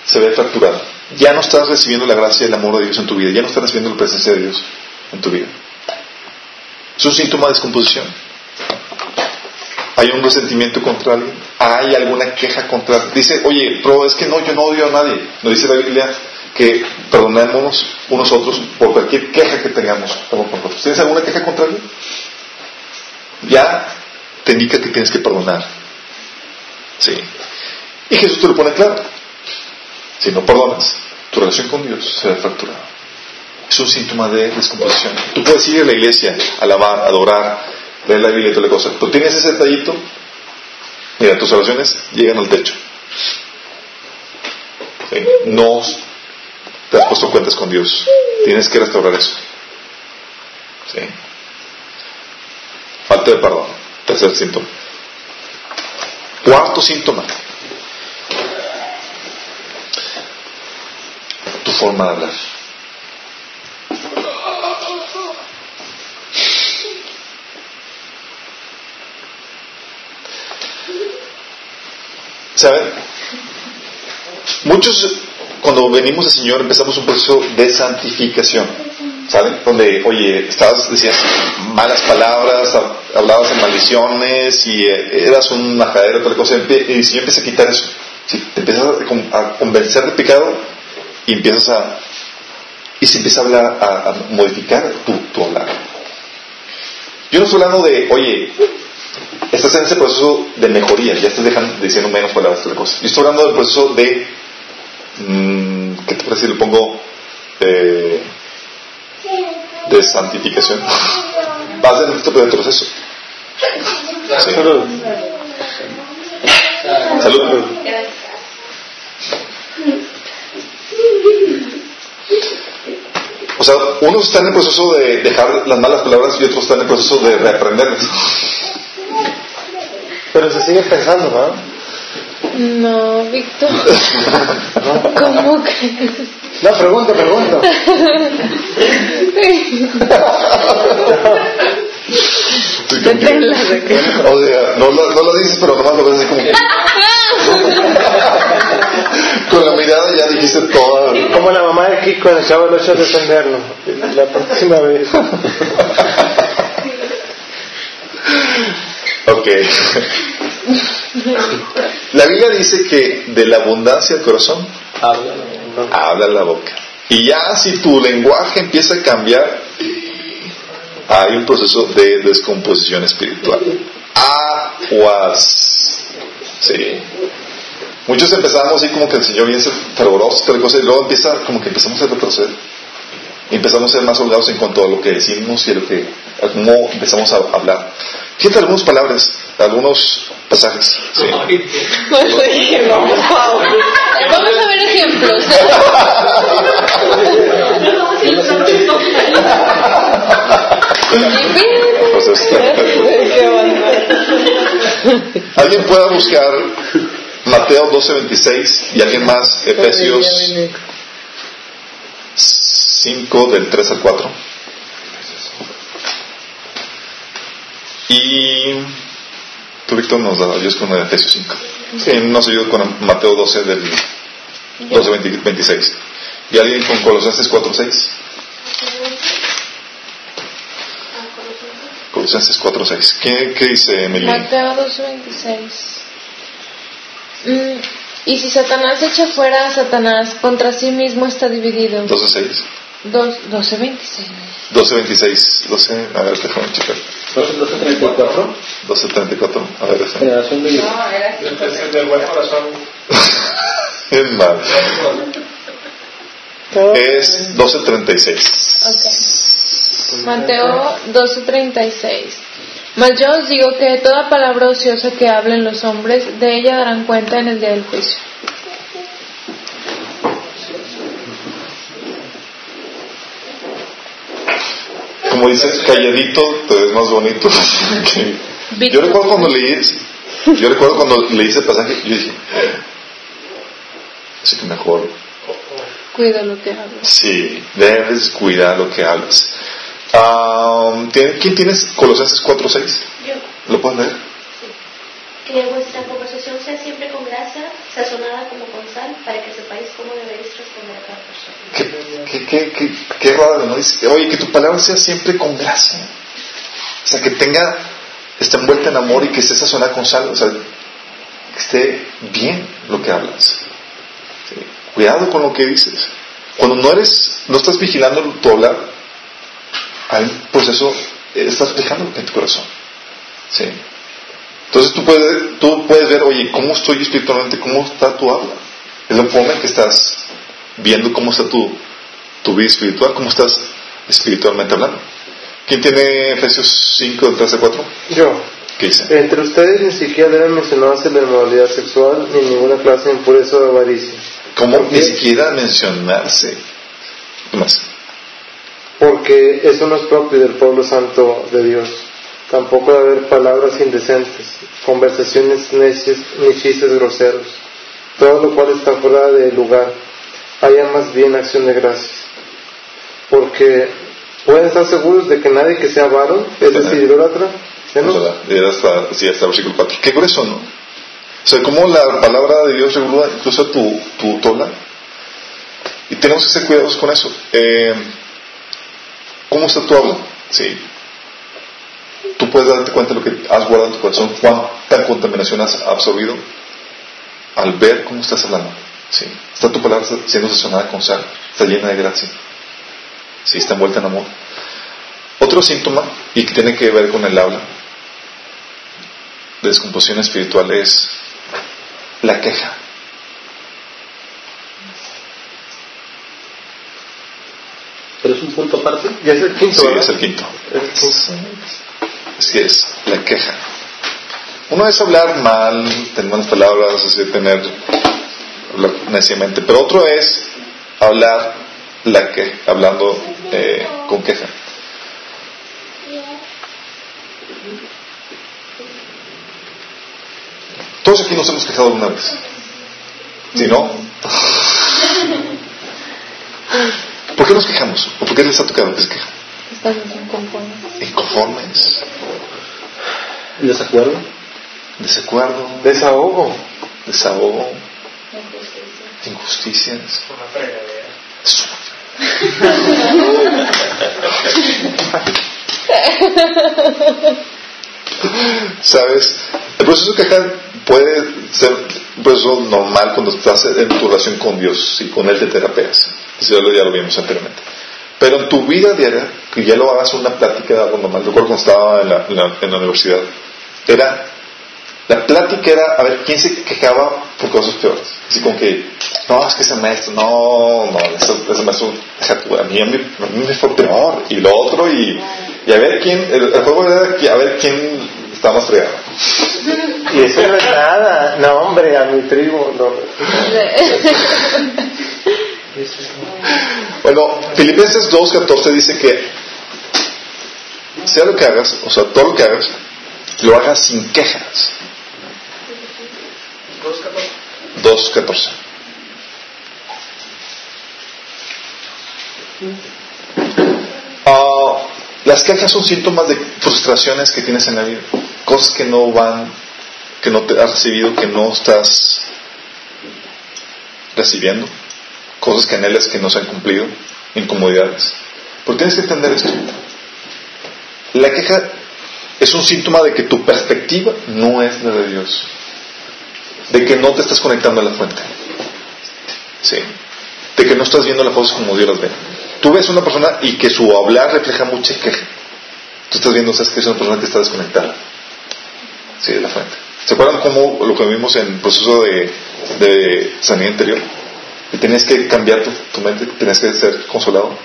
se ve fracturada. Ya no estás recibiendo la gracia y el amor de Dios en tu vida, ya no estás recibiendo la presencia de Dios en tu vida. Es un síntoma de descomposición. Hay un resentimiento contra alguien, hay alguna queja contra. Dice, oye, pero es que no, yo no odio a nadie. Nos dice la Biblia que perdonémonos unos otros por cualquier queja que tengamos. ¿Tienes alguna queja contra alguien? Ya te indica que tienes que perdonar. Sí. Y Jesús te lo pone claro. Si no perdonas, tu relación con Dios se ve fracturada. Es un síntoma de descomposición. Tú puedes ir a la iglesia, alabar, adorar, leer la Biblia y toda la cosa. Tú tienes ese detallito, mira, tus oraciones llegan al techo. No te has puesto cuentas con Dios. Tienes que restaurar eso. ¿Sí? Falta de perdón. Tercer síntoma. Cuarto síntoma. Forma de hablar. ¿Saben? Muchos cuando venimos al Señor empezamos un proceso de santificación. ¿Saben? Donde, oye, estabas, decías malas palabras, hablabas en maldiciones y eh, eras un majadero, tal cosa, y el Señor empieza a quitar eso. ¿sí? Te empiezas a convencer de pecado y empiezas a. y se empieza a hablar, a, a modificar tu, tu hablar. Yo no estoy hablando de, oye, estás en ese proceso de mejoría, ya estás dejando, diciendo menos palabras, tal cosa. Yo estoy hablando del proceso de. Mmm, ¿Qué te parece si lo pongo? Eh, de santificación. <laughs> Vas en este proceso. Sí. Salud. Salud. O sea, unos están en el proceso de dejar las malas palabras y otros están en el proceso de reaprenderlas. Pero se sigue pensando, ¿no? No, Víctor. <laughs> ¿Cómo que? No, pregunta, pregunta. Deténla, O sea, no, lo- no lo dices, pero nomás lo ves así como que. <laughs> Con la mirada ya dijiste toda. Como la mamá de Kiko en el Chavo del Ocho a defenderlo. La próxima vez. Ok. La Biblia dice que de la abundancia del corazón habla la boca. Y ya si tu lenguaje empieza a cambiar, hay un proceso de descomposición espiritual. Aguas. Sí. Muchos empezamos así como que el Señor viene fervoroso, tal cosa, y luego empieza como que empezamos a retroceder. Y empezamos a ser más holgados en cuanto a lo que decimos y a lo que, a cómo empezamos a hablar. Fíjate algunas palabras, algunos pasajes. Sí. Vamos a ver ejemplos. Alguien pueda buscar Mateo 12:26 y alguien más Efesios 5 del 3 al 4. Y tú, Víctor, nos da Dios con el Efesios 5. Sí, nos ayuda con Mateo 12 del 12, 20, 26. ¿Y alguien con Colosenses 4, 6? Colosenses 4, 6. ¿Qué, qué dice Emily? Mateo 2.26. Mm, y si Satanás echa fuera a Satanás, contra sí mismo está dividido. 12, 6. Dos- 12.26. 12, 26. 12, a ver, déjame checar. 1234. 12, 34. A ver, déjame. Generación de No, era del buen corazón. <laughs> Es mal. Es 12, 36. Ok. Mateo 12:36. Mas yo os digo que de toda palabra ociosa que hablen los hombres, de ella darán cuenta en el día del juicio. Como dices, calladito te ves más bonito. <laughs> Yo recuerdo cuando leí, yo recuerdo cuando leí ese pasaje, yo dije, así que mejor, Cuida lo que hablas. sí, debes cuidar lo que hablas. ¿Tiene- ¿Quién tienes Colosenses 4.6? Yo, ¿Lo puedes leer? que vuestra conversación sea siempre con gracia, sazonada como con sal, para que sepáis cómo debéis responder a cada persona. ¿Qué, qué, qué, qué, qué raro, ¿no? Dice, oye, que tu palabra sea siempre con gracia. O sea, que tenga, esté envuelta en amor y que esté sazonada con sal. O sea, que esté bien lo que hablas. Sí. Cuidado con lo que dices. Cuando no eres, no estás vigilando tu hablar, hay un proceso, eh, estás dejando en tu corazón. Sí. Entonces tú puedes, tú puedes ver, oye, ¿cómo estoy espiritualmente? ¿Cómo está tu habla? Es la forma en que estás viendo cómo está tu, tu vida espiritual, cómo estás espiritualmente hablando. ¿Quién tiene Efesios 5, del 3 al 4? Yo. ¿Qué dice? Entre ustedes ni siquiera deben mencionarse la inmoralidad sexual ni ninguna clase de impureza o avaricia. ¿Cómo ¿Por ni siquiera mencionarse? ¿Qué más? Porque eso no es propio del pueblo santo de Dios. Tampoco debe haber palabras indecentes, conversaciones necias ni chistes groseros. Todo lo cual está fuera de lugar. Haya más bien acción de gracias. Porque pueden estar seguros de que nadie que sea varón, es decir, idólatra, ¿sí, no? Vamos a ver, leer hasta, sí, hasta el versículo 4. Qué grueso, ¿no? O sea, cómo la palabra de Dios regula incluso tu, tu, hablar. Y tenemos que ser cuidadosos con eso. Eh, ¿Cómo está tu habla? Sí. Tú puedes darte cuenta de lo que has guardado en tu corazón, cuánta contaminación has absorbido al ver cómo estás hablando. Sí. Está tu palabra siendo sazonada con sal, está llena de gracia. Sí, está envuelta en amor. Otro síntoma, y que tiene que ver con el habla, de descomposición espiritual, es la queja. Pero es un punto aparte. Ya es el quinto, Sí, ¿verdad? es el quinto. El quinto. Así es, la queja. Uno es hablar mal, tener malas palabras, así, tener hablar neciamente, pero otro es hablar la que, hablando eh, con queja. Todos aquí nos hemos quejado alguna vez. Si no, <laughs> ¿por qué nos quejamos? ¿O por qué les ha tocado que se quejan? Inconforme. Inconformes, ¿En desacuerdo? desacuerdo, Desahogo. desahogo. injusticias. <laughs> Una fregadera. Es ¿Sabes? El proceso de quejar puede ser un proceso normal cuando estás en tu relación con Dios y con Él te terapeas. Eso ya lo, ya lo vimos anteriormente. Pero en tu vida diaria, que ya lo hagas una plática de algo normal, recuerdo cuando estaba en la, en la, en la universidad, era, la plática era a ver quién se quejaba por cosas peores. Así como que, no, es que ese maestro, no, no, ese, ese maestro, deja tú, a mí, a mí, a mí me fue peor, y lo otro, y, y a ver quién, el, el juego era a ver quién está más fregado. Y eso no es nada. No, hombre, a mi tribu. No. <laughs> Bueno, Filipenses 2.14 dice que sea lo que hagas, o sea, todo lo que hagas, lo hagas sin quejas. 2.14. Ah, las quejas son síntomas de frustraciones que tienes en la vida, cosas que no van, que no te has recibido, que no estás recibiendo, cosas que anhelas que no se han cumplido, incomodidades. Pero tienes que entender esto. La queja es un síntoma de que tu perspectiva no es la de Dios, de que no te estás conectando a la fuente, ¿sí? de que no estás viendo las cosas como Dios las ve. Tú ves una persona y que su hablar refleja mucha queja. Tú estás viendo, sabes que es una persona que está desconectada sí, de la fuente. ¿Se acuerdan cómo lo que vimos en el proceso de, de sanidad interior? Que tenías que cambiar tu, mente, tenías que ser consolado.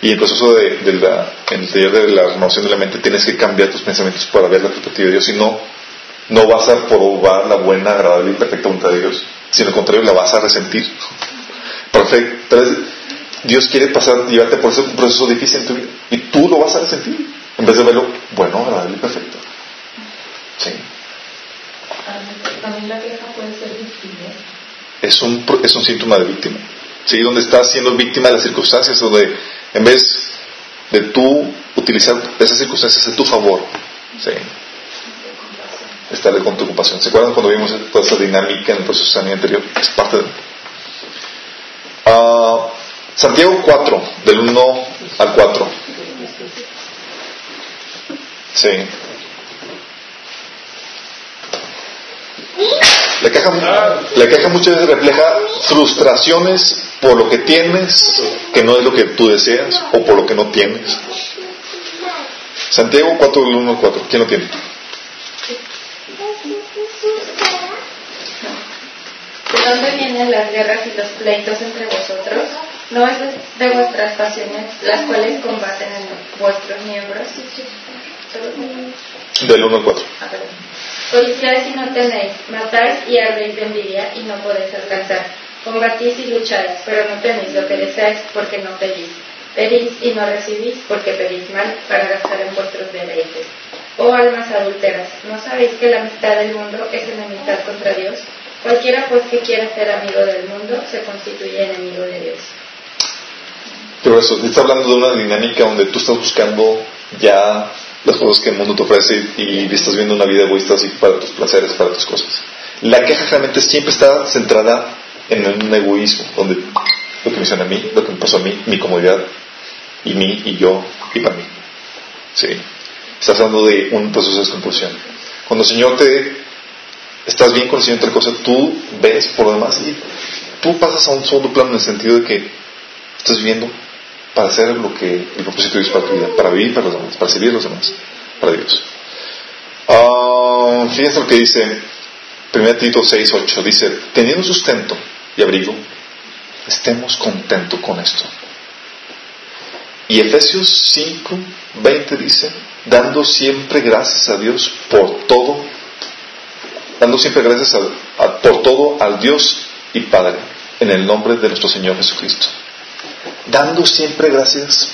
Y el proceso de, en el taller de la renovación de la mente, tienes que cambiar tus pensamientos para ver la perspectiva de Dios. Si no, vas a probar la buena, agradable y perfecta voluntad de Dios. Sino al contrario, la vas a resentir. Perfecto. Dios quiere pasar, llevarte por ese proceso difícil en tu vida. Y tú lo vas a resentir. En vez de verlo bueno, agradable y perfecto. Sí. También la queja puede ser víctima. Es un, es un síntoma de víctima. ¿sí? Donde estás siendo víctima de las circunstancias, donde en vez de tú utilizar esas circunstancias a tu favor, ¿sí? estarle con tu ocupación. ¿Se acuerdan cuando vimos toda esa dinámica en el proceso de sanidad anterior? Es parte de. Ah, Santiago 4, del 1 al 4. Sí. La queja, la queja muchas veces refleja frustraciones por lo que tienes, que no es lo que tú deseas, o por lo que no tienes. Santiago 4, del 1 al 4. ¿Quién lo tiene? ¿De dónde vienen las guerras y los pleitos entre vosotros? ¿No es de, vuestras pasiones las cuales combaten en vuestros miembros? Del 1 al 4. Ah. Codiciáis y no tenéis, matáis y ardéis de envidia y no podéis alcanzar. Combatís y lucháis, pero no tenéis lo que deseáis porque no pedís. Pedís y no recibís porque pedís mal para gastar en vuestros deleites. Oh almas adúlteras, ¿no sabéis que la amistad del mundo es enemistad contra Dios? Cualquiera pues que quiera ser amigo del mundo se constituye enemigo de Dios. Pero eso, te está hablando de una dinámica donde tú estás buscando ya las cosas que el mundo te ofrece y estás viendo una vida egoísta así para tus placeres, para tus cosas. La queja realmente siempre está centrada en un egoísmo, donde lo que me hicieron a mí, lo que me pasó a mí, mi comodidad, y mí, y yo, y para mí. Sí. Estás hablando de un proceso de descomposición. Cuando el Señor te estás bien con el Señor otra cosa, tú ves por lo demás y tú pasas a un segundo plano en el sentido de que estás viviendo para hacer lo que el propósito de Dios para tu vida, para vivir para los demás, para servir a los demás, para Dios. Ah, fíjense lo que dice 1 Tito 6, 8, dice, teniendo sustento y abrigo, estemos contentos con esto. Y Efesios 5, 20 dice, dando siempre gracias a Dios por todo, dando siempre gracias a- por todo al Dios y Padre, en el nombre de nuestro Señor Jesucristo dando siempre gracias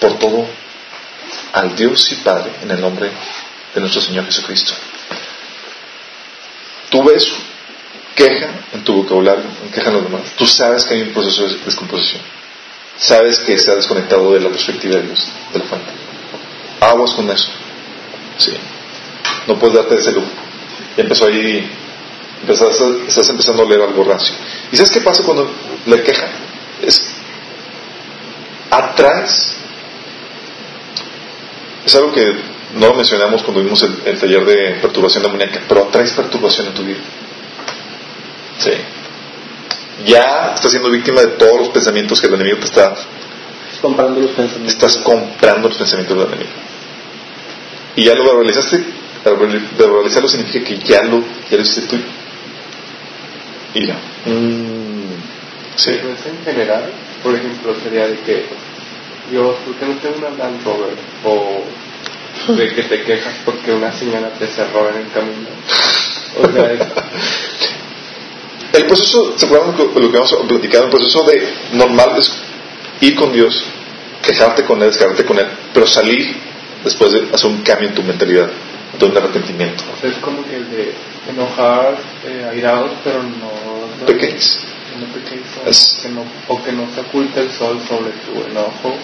por todo al Dios y Padre en el nombre de nuestro Señor Jesucristo. Tú ves queja en tu vocabulario, en queja en los demás. Tú sabes que hay un proceso de descomposición. Sabes que se ha desconectado de la perspectiva de Dios, de la fuente. Aguas con eso. Sí. No puedes darte ese lujo. Y empezó ahí Estás, estás empezando a leer algo rancio. ¿Y sabes qué pasa cuando le queja? Es atrás. Es algo que no lo mencionamos cuando vimos el, el taller de perturbación demoníaca, pero atraes perturbación en tu vida. Sí. Ya estás siendo víctima de todos los pensamientos que el enemigo te está Estás comprando los pensamientos. estás comprando los pensamientos del enemigo. Y ya lo verbalizaste, verbalizarlo significa que ya lo, ya lo hiciste tuyo. Y ya. Mm, sí. Pues en general, por ejemplo, sería de que Dios, ¿por qué no tengo una Land Rover? O de que te quejas porque una señora te cerró en el camino. O sea, es- <laughs> El proceso, ¿se acuerdan lo que lo que hemos platicado? El proceso de normal es ir con Dios, quejarte con Él, descargarte con Él, pero salir después de hacer un cambio en tu mentalidad, de un arrepentimiento. o sea, es como que el de enojar, eh, airados, pero no... No pequeños, Es- que no, o que no se oculte el sol sobre tu enojo.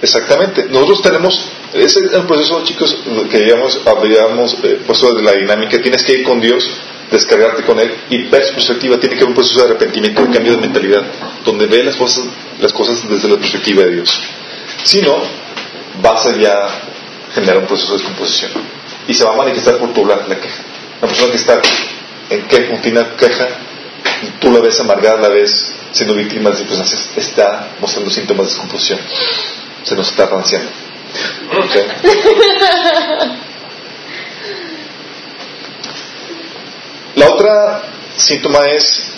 Exactamente. Nosotros tenemos, ese es el proceso, chicos, que habíamos, habíamos eh, puesto de la dinámica. Tienes que ir con Dios, descargarte con Él y ver su perspectiva. Tiene que haber un proceso de arrepentimiento, un cambio de mentalidad, donde ve las cosas, las cosas desde la perspectiva de Dios. Si no, vas a ya generar un proceso de descomposición. Y se va a manifestar por tu hablar la queja. Una persona que está en queja, continua queja, tú la ves amargada, la ves siendo víctima de circunstancias, está mostrando síntomas de descomposición se nos está ranciando. ¿Ok? La otra síntoma es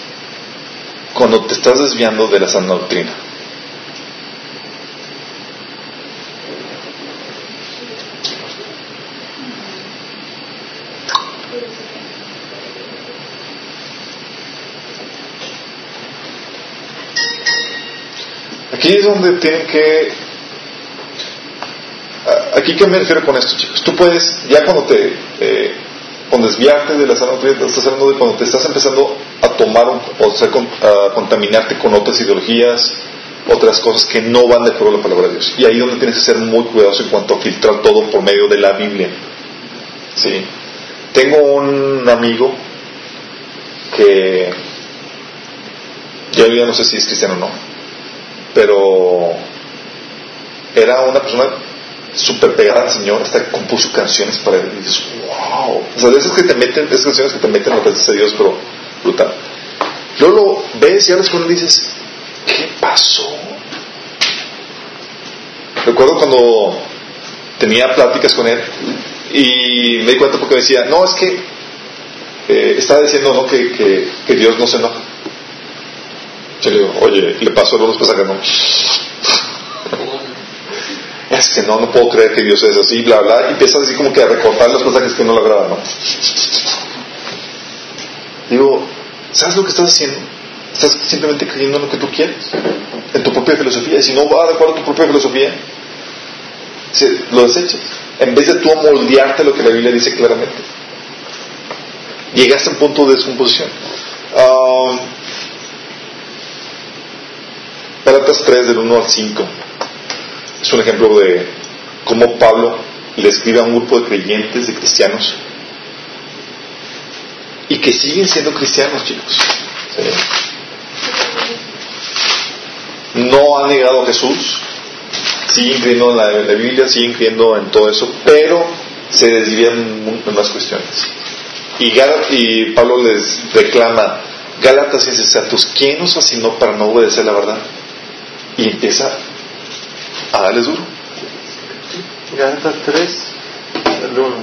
cuando te estás desviando de la sana doctrina. Aquí es donde tienen que Aquí, ¿qué me refiero con esto, chicos? Tú puedes, ya cuando te, eh, con desviarte de la sana estás hablando de cuando te estás empezando a tomar o sea, a contaminarte con otras ideologías, otras cosas que no van de acuerdo a la palabra de Dios. Y ahí es donde tienes que ser muy cuidadoso en cuanto a filtrar todo por medio de la Biblia. ¿Sí? Tengo un amigo que ya no sé si es cristiano o no, pero era una persona súper pegada al Señor, hasta compuso canciones para él. Y dices, wow. O sea, de esas que te meten, de esas canciones que te meten a presencia de Dios, pero brutal. Luego lo ves y hablas con él y dices, ¿qué pasó? Recuerdo cuando tenía pláticas con él y me di cuenta porque me decía, no, es que eh, estaba diciendo ¿no? que, que, que Dios no se enoja. Le digo, oye, le pasó algunos pasajes, no. es que no, no puedo creer que Dios es así, bla, bla, y empiezas así como que a recortar los pasajes que no lo agradan, ¿no? Digo, ¿sabes lo que estás haciendo? Estás simplemente creyendo en lo que tú quieres, en tu propia filosofía, y si no va de acuerdo a tu propia filosofía, lo desechas, en vez de tú moldearte lo que la Biblia dice claramente. Llegaste a un punto de descomposición. Um, Gálatas 3 del 1 al 5 es un ejemplo de cómo Pablo le escribe a un grupo de creyentes, de cristianos, y que siguen siendo cristianos, chicos. No han negado a Jesús, siguen creyendo en la, Biblia, siguen creyendo en todo eso, pero se desvían en en más cuestiones. Y, Gal- y Pablo les reclama, Gálatas insensatos, ¿quién nos fascinó para no obedecer la verdad? Y empieza a darles duro. Gálatas 3, el 1.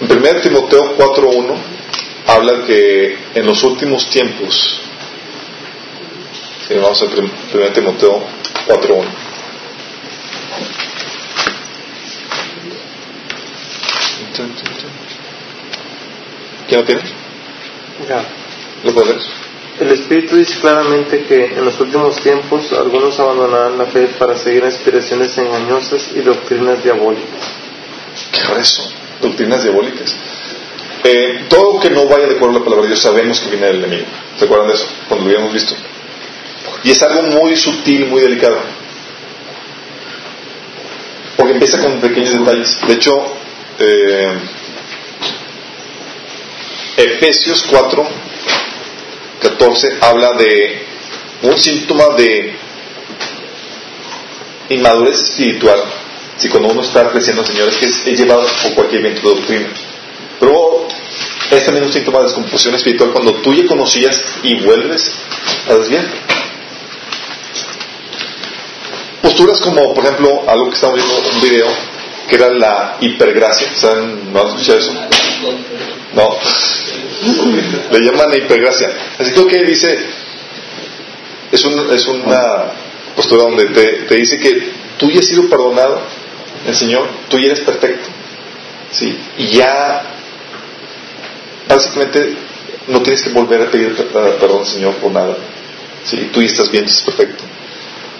En 1 Timoteo 4.1 habla que en los últimos tiempos, si vamos a 1 Timoteo 4.1, ¿quién lo tiene? Ya. ¿Lo puedes leer? El Espíritu dice claramente que en los últimos tiempos algunos abandonarán la fe para seguir inspiraciones engañosas y doctrinas diabólicas. ¿Qué es eso? Doctrinas diabólicas. Eh, todo que no vaya de acuerdo a la palabra de Dios sabemos que viene del enemigo. ¿Se acuerdan de eso? Cuando lo habíamos visto. Y es algo muy sutil, muy delicado. Porque Porque empieza con pequeños detalles. De hecho, eh, Efesios 4, 14 habla de un síntoma de inmadurez espiritual. Si cuando uno está creciendo, señores, que es, llevado por cualquier viento de doctrina. Pero es también un síntoma de descomposición espiritual cuando tú ya conocías y vuelves a desviar. Posturas como, por ejemplo, algo que estamos viendo en un video, que era la hipergracia. ¿Saben? ¿No han escuchado eso? No. Le llaman la hipergracia. Así que que dice, es, un, es una postura donde te, te, dice que tú ya has sido perdonado, el Señor, tú ya eres perfecto. ¿sí? Y ya, básicamente, no tienes que volver a pedir perdón, Señor, por nada. ¿sí? Tú ya estás bien, estás perfecto.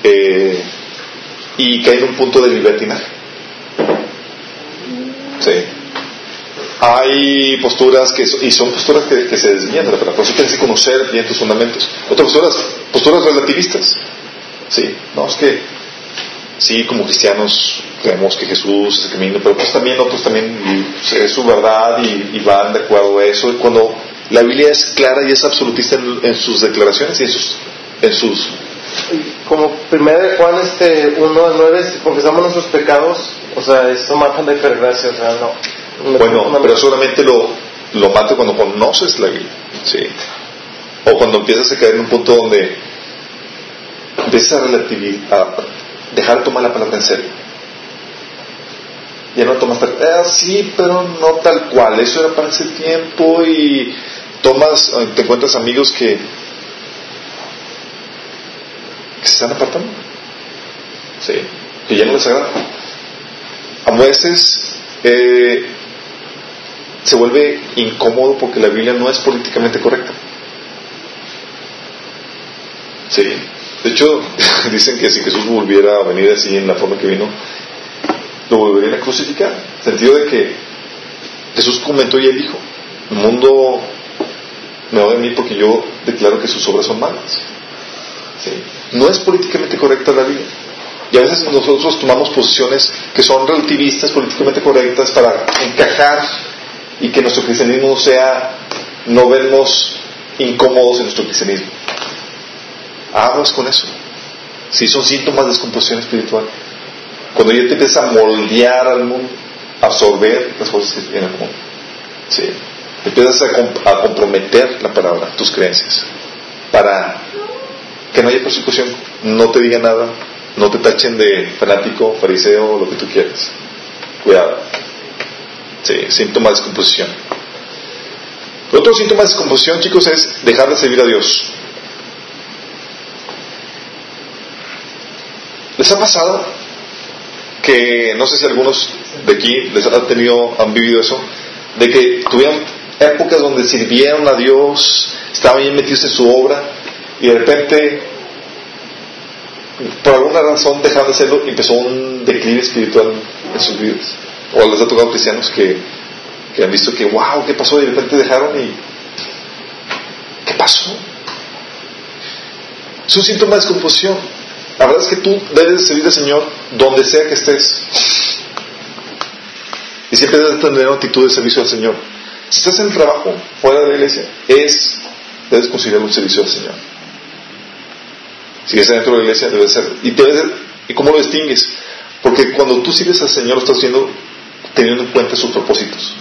Eh, y cae en un punto de libertinaje. ¿Sí? Hay posturas que y son posturas que, se desvían de la palabra. Por eso tienes que conocer bien tus fundamentos. Otras posturas, posturas relativistas. Sí, no, es que sí, como cristianos creemos que Jesús es el camino, pero pues también otros también es su verdad y, van de acuerdo a eso. Cuando la Biblia es clara y es absolutista en, sus declaraciones y en sus, en sus como primera de Juan este 1 al 9 si confesamos nuestros pecados o sea eso matan de hipergracia o sea no bueno, pero solamente lo, lo mata cuando conoces la Biblia. ¿sí? O cuando empiezas a caer en un punto donde empiezas a, a dejar de tomar la palabra en serio. Ya no tomas tal, ah, sí, pero no tal cual, eso era para ese tiempo y tomas, eh, te encuentras amigos que, que se están apartando. Sí, que ya no les agrada. A veces eh, se vuelve incómodo porque la Biblia no es políticamente correcta. Sí. De hecho, <laughs> dicen que si Jesús volviera a venir así en la forma que vino, lo volverían a crucificar. En sentido de que Jesús comentó y él dijo, el mundo me va a mí porque yo declaro que sus obras son malas. ¿Sí? No es políticamente correcta la Biblia. Y a veces nosotros tomamos posiciones que son relativistas, políticamente correctas, para encajar y que nuestro cristianismo sea, no vernos incómodos en nuestro cristianismo. Aguas con eso. Si son síntomas de descomposición espiritual. Cuando ya te empiezas a moldear al mundo, absorber las cosas que vienen al mundo. ¿sí? Empiezas a, a comprometer la palabra, tus creencias, para que no haya persecución, no te diga nada, no te tachen de fanático, fariseo, lo que tú quieras. Cuidado. Sí, síntoma de descomposición. Otro síntoma de descomposición, chicos, es dejar de servir a Dios. ¿Les ha pasado que, no sé si algunos de aquí les han tenido, han vivido eso, de que tuvieron épocas donde sirvieron a Dios, estaban bien metidos en su obra y de repente, por alguna razón, dejaron de hacerlo y empezó un declive espiritual en sus vidas? O les ha tocado cristianos que, que han visto que, wow, ¿qué pasó? Y de repente dejaron y, ¿qué pasó? Es un síntoma de descomposición. La verdad es que tú debes servir al Señor donde sea que estés. Y siempre debes tener una actitud de servicio al Señor. Si estás en el trabajo, fuera de la iglesia, es, debes considerar un servicio al Señor. Si estás dentro de la iglesia, debe ser. Y, debes, ¿Y cómo lo distingues? Porque cuando tú sirves al Señor, lo estás haciendo teniendo en cuenta sus propósitos,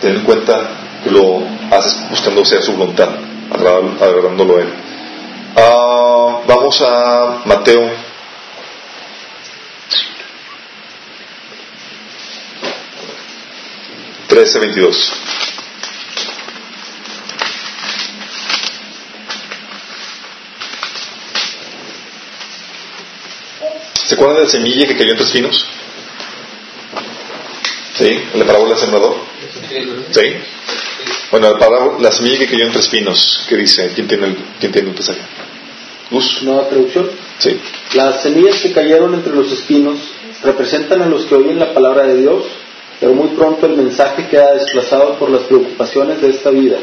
teniendo en cuenta que lo haces buscando sea su voluntad, agradándolo a Él. Ah, vamos a Mateo. Trece veintidós. ¿Se acuerdan de la semilla que cayó entre espinos? ¿Sí? La parábola del sembrador. ¿Sí? Bueno, la, parábola, la semilla que cayó entre espinos, ¿qué dice? ¿Quién tiene, el, quién tiene un pasaje? ¿Luz? ¿Nueva traducción? Sí. Las semillas que cayeron entre los espinos representan a los que oyen la palabra de Dios, pero muy pronto el mensaje queda desplazado por las preocupaciones de esta vida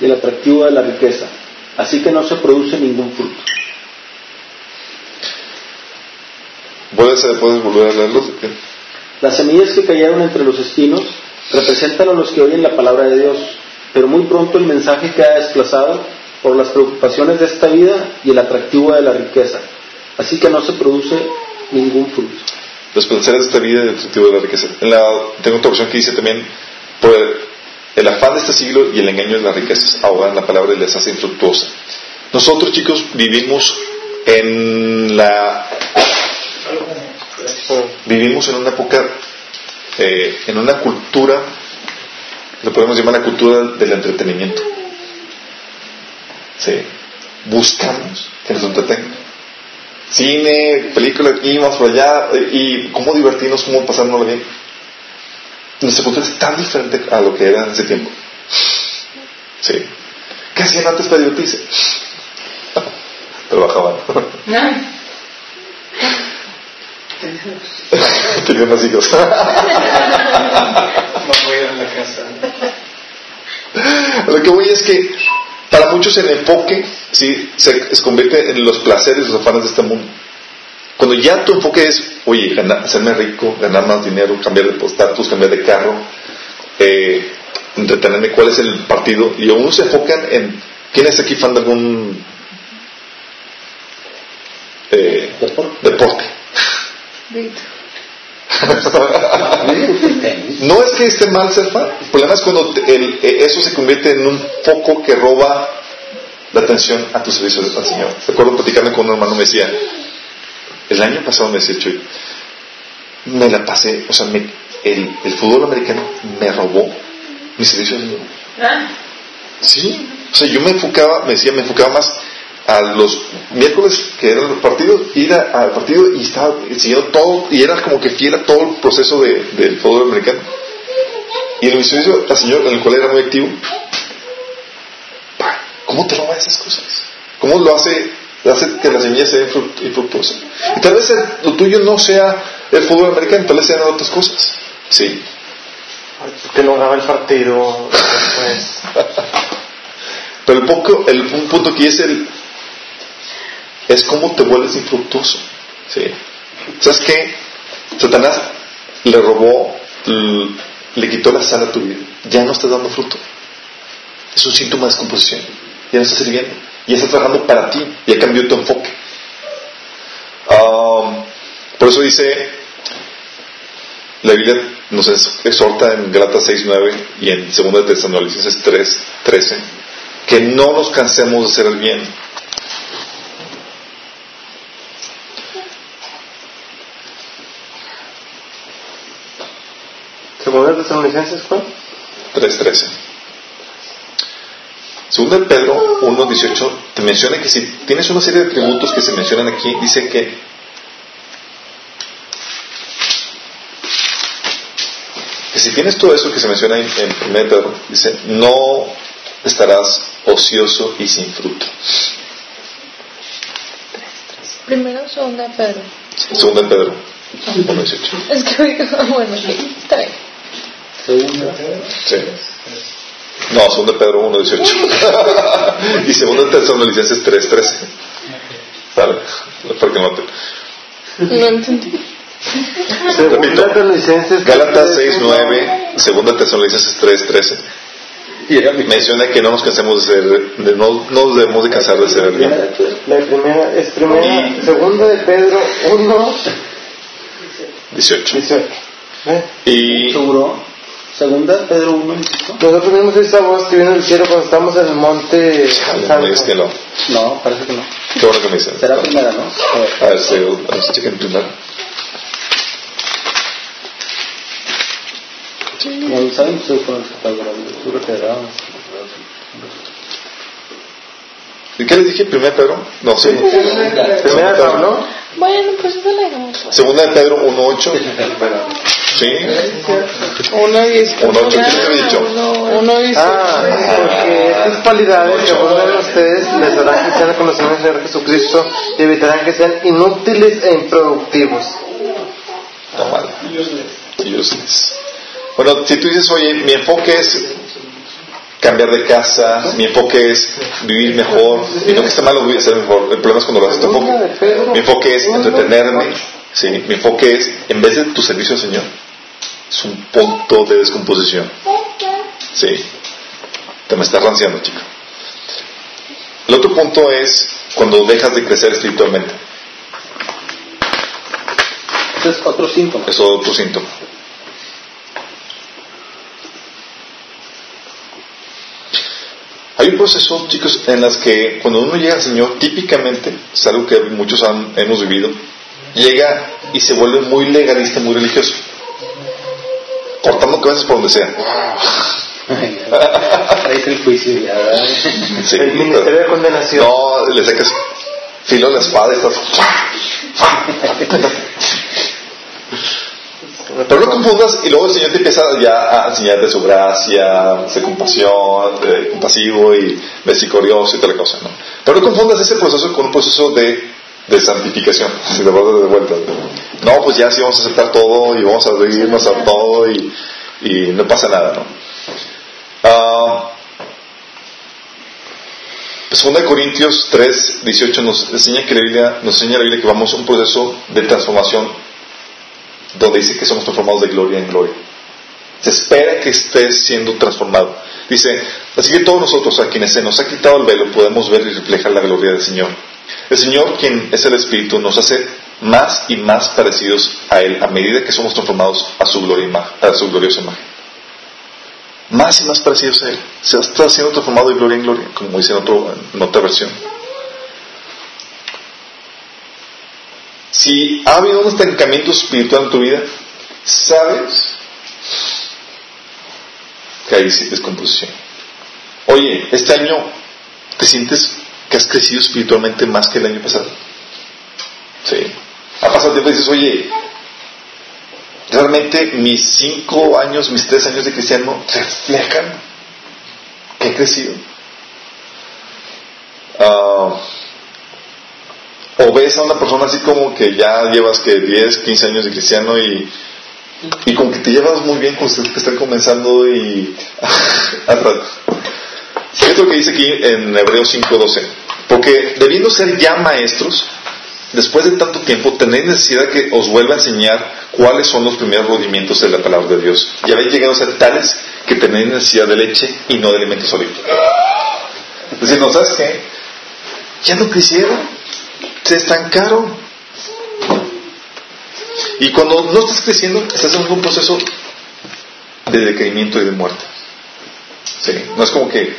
y el atractivo de la riqueza. Así que no se produce ningún fruto. ¿Puedes, ¿puedes volver a leerlo? Las semillas que cayeron entre los espinos representan a los que oyen la palabra de Dios, pero muy pronto el mensaje queda desplazado por las preocupaciones de esta vida y el atractivo de la riqueza, así que no se produce ningún fruto. Los placeres de esta vida y el atractivo de la riqueza. La, tengo otra versión que dice también, el, el afán de este siglo y el engaño de las riquezas ahogan la palabra y les hace infructuosa. Nosotros, chicos, vivimos en la vivimos en una época eh, en una cultura lo podemos llamar la cultura del entretenimiento sí. buscamos que nos entretengan cine, película aquí, vamos por allá y cómo divertirnos, cómo pasárnoslo bien nuestra cultura es tan diferente a lo que era en ese tiempo sí. ¿qué hacían antes para divertirse? <laughs> trabajaban <laughs> Tenían más hijos. <laughs> No voy a ir a la casa. Lo que voy es que para muchos el enfoque ¿sí? se, se convierte en los placeres, los afanes de este mundo. Cuando ya tu enfoque es, oye, ganar, hacerme rico, ganar más dinero, cambiar de estatus, cambiar de carro, eh, entretenerme, cuál es el partido, y unos se enfocan en, ¿quién es aquí fan de algún eh, deporte? <laughs> No es que esté mal ser fan. El problema es cuando te- el- eh, eso se convierte en un foco que roba la atención a tu servicio al Señor. Recuerdo platicando con un hermano, me decía, el año pasado me decía, Chuy, me la pasé, o sea, me- el, el fútbol americano me robó mi servicio al Señor. Sí, o sea, yo me enfocaba, me decía, me enfocaba más a los miércoles que eran los partidos, ir a- al partido y estaba siguiendo todo, y era como que fiel a todo el proceso de- del fútbol americano. Y en mi servicio al Señor, en el cual era muy activo, ¿cómo te roba esas cosas? ¿Cómo lo hace, hace que la semilla sea infruct- infructuosa? Y tal vez el- lo tuyo no sea el fútbol americano, tal vez sean otras cosas. Sí. Que no graba el partido. Pues, <laughs> Pero el, poco, el un punto aquí es el es cómo te vuelves infructuoso. ¿sí? ¿Sabes qué? Satanás le robó, le quitó la sal a tu vida. Ya no estás dando fruto. Es un síntoma de descomposición. Ya no estás sirviendo. Ya está trabajando para ti. Ya cambió tu enfoque. Um, por eso dice la Biblia nos exhorta en Galatas 6.9 y en 2 de Tesalonicenses 3.13 que no nos cansemos de hacer el bien. Segunda de Tesalonicenses, ¿cuál? 3.13. Segunda de Pedro 1.18 te menciona que si tienes una serie de atributos que se mencionan aquí, dice que que si tienes todo eso que se menciona en, en 1 Pedro, dice, no estarás ocioso y sin fruto. Primero, segunda, Pedro. Segunda de Pedro 1.18. Es que, <laughs> bueno, está bien. Sí. No, segunda de Pedro 1.18. <laughs> y segunda de Tesalonicenses 3.13. ¿Sale? Para que noten. No entendí. Tesalonicenses. Gálatas 6.9, segunda de Tesalonicenses 3.13. Menciona que no nos cansemos de ser, de no, no nos debemos de cansar de ser el bien. La primera es primera, segunda de Pedro 1, 18. 18. ¿Eh? Y ¿Seguro? Segunda, Pedro 1, ¿no? Nosotros vimos esa voz que vino del cielo cuando estábamos en el monte Chale, Santo. no, es que no. No, parece que no. Qué bueno que me dicen. Será primera, ¿no? A ver. A ver, sí, a ver si chequen primero. Como saben ustedes con el seguro que era. ¿Y qué les dije? ¿Primera Pedro? No, sí. Primera Pablo. Bueno, pues eso le dejamos. Segunda de Pedro 1.8. Sí. Uno dice. Uno, ocho, ¿qué te he dicho? Uno, uno dice. Ah, porque estas cualidades que abundan ustedes les harán que sean conocidos del Señor Jesucristo y evitarán que sean inútiles e improductivos. No mal. Useless. Bueno, si tú dices, oye, mi enfoque es cambiar de casa, mi enfoque es vivir mejor, y no que esté malo vivir, ser mejor, el problema es cuando lo haces tu enfoque. Mi enfoque es entretenerme, ¿sí? mi enfoque es, en vez de tu servicio al Señor, Es un punto de descomposición. Sí. Te me estás ranciando, chico. El otro punto es cuando dejas de crecer espiritualmente. Ese es otro síntoma. Es otro síntoma. Hay un proceso, chicos, en las que cuando uno llega al Señor, típicamente, es algo que muchos han- hemos vivido, llega y se vuelve muy legalista, muy religioso, cortando cabezas por donde sea. Traes <laughs> el juicio ya. Sí, El ministerio de condenación. No, le sacas filo a la espada y estás. <laughs> Pero no confundas y luego el Señor te empieza ya a enseñar de su gracia, de compasión, compasivo y misericordioso y tal cosa, ¿no? Pero no confundas ese proceso con un proceso de, de santificación, <laughs> si de vuelta. No, pues ya sí vamos a aceptar todo y vamos a reírnos a todo y, y no pasa nada, ¿no? Ah, Segunda de Corintios 3, 18 nos enseña que la Biblia, nos enseña la Biblia que vamos a un proceso de transformación donde dice que somos transformados de gloria en gloria. Se espera que estés siendo transformado. Dice, así que todos nosotros a quienes se nos ha quitado el velo podemos ver y reflejar la gloria del Señor. El Señor, quien es el Espíritu, nos hace más y más parecidos a Él a medida que somos transformados a su, gloria, a su gloriosa imagen. Más y más parecidos a Él. Se está siendo transformado de gloria en gloria, como dice en otra versión. Si ha habido un estancamiento espiritual en tu vida, sabes que hay descomposición. Oye, este año te sientes que has crecido espiritualmente más que el año pasado. Sí. Ha pasado tiempo y dices, oye, realmente mis cinco años, mis tres años de cristiano reflejan que he crecido. Ah, o ves a una persona así como que ya llevas que 10, 15 años de cristiano y, y como que te llevas muy bien con los que están comenzando y <laughs> rato. Fíjate lo que dice aquí en Hebreos 5.12. Porque debiendo ser ya maestros, después de tanto tiempo, tenéis necesidad que os vuelva a enseñar cuáles son los primeros rudimentos de la palabra de Dios. Y habéis llegado a ser tales que tenéis necesidad de leche y no de alimento sólido. Es decir, ¿no sabes qué? Ya no quisieron se estancaron. Y cuando no estás creciendo, estás en un proceso de decaimiento y de muerte. Sí, no es como que,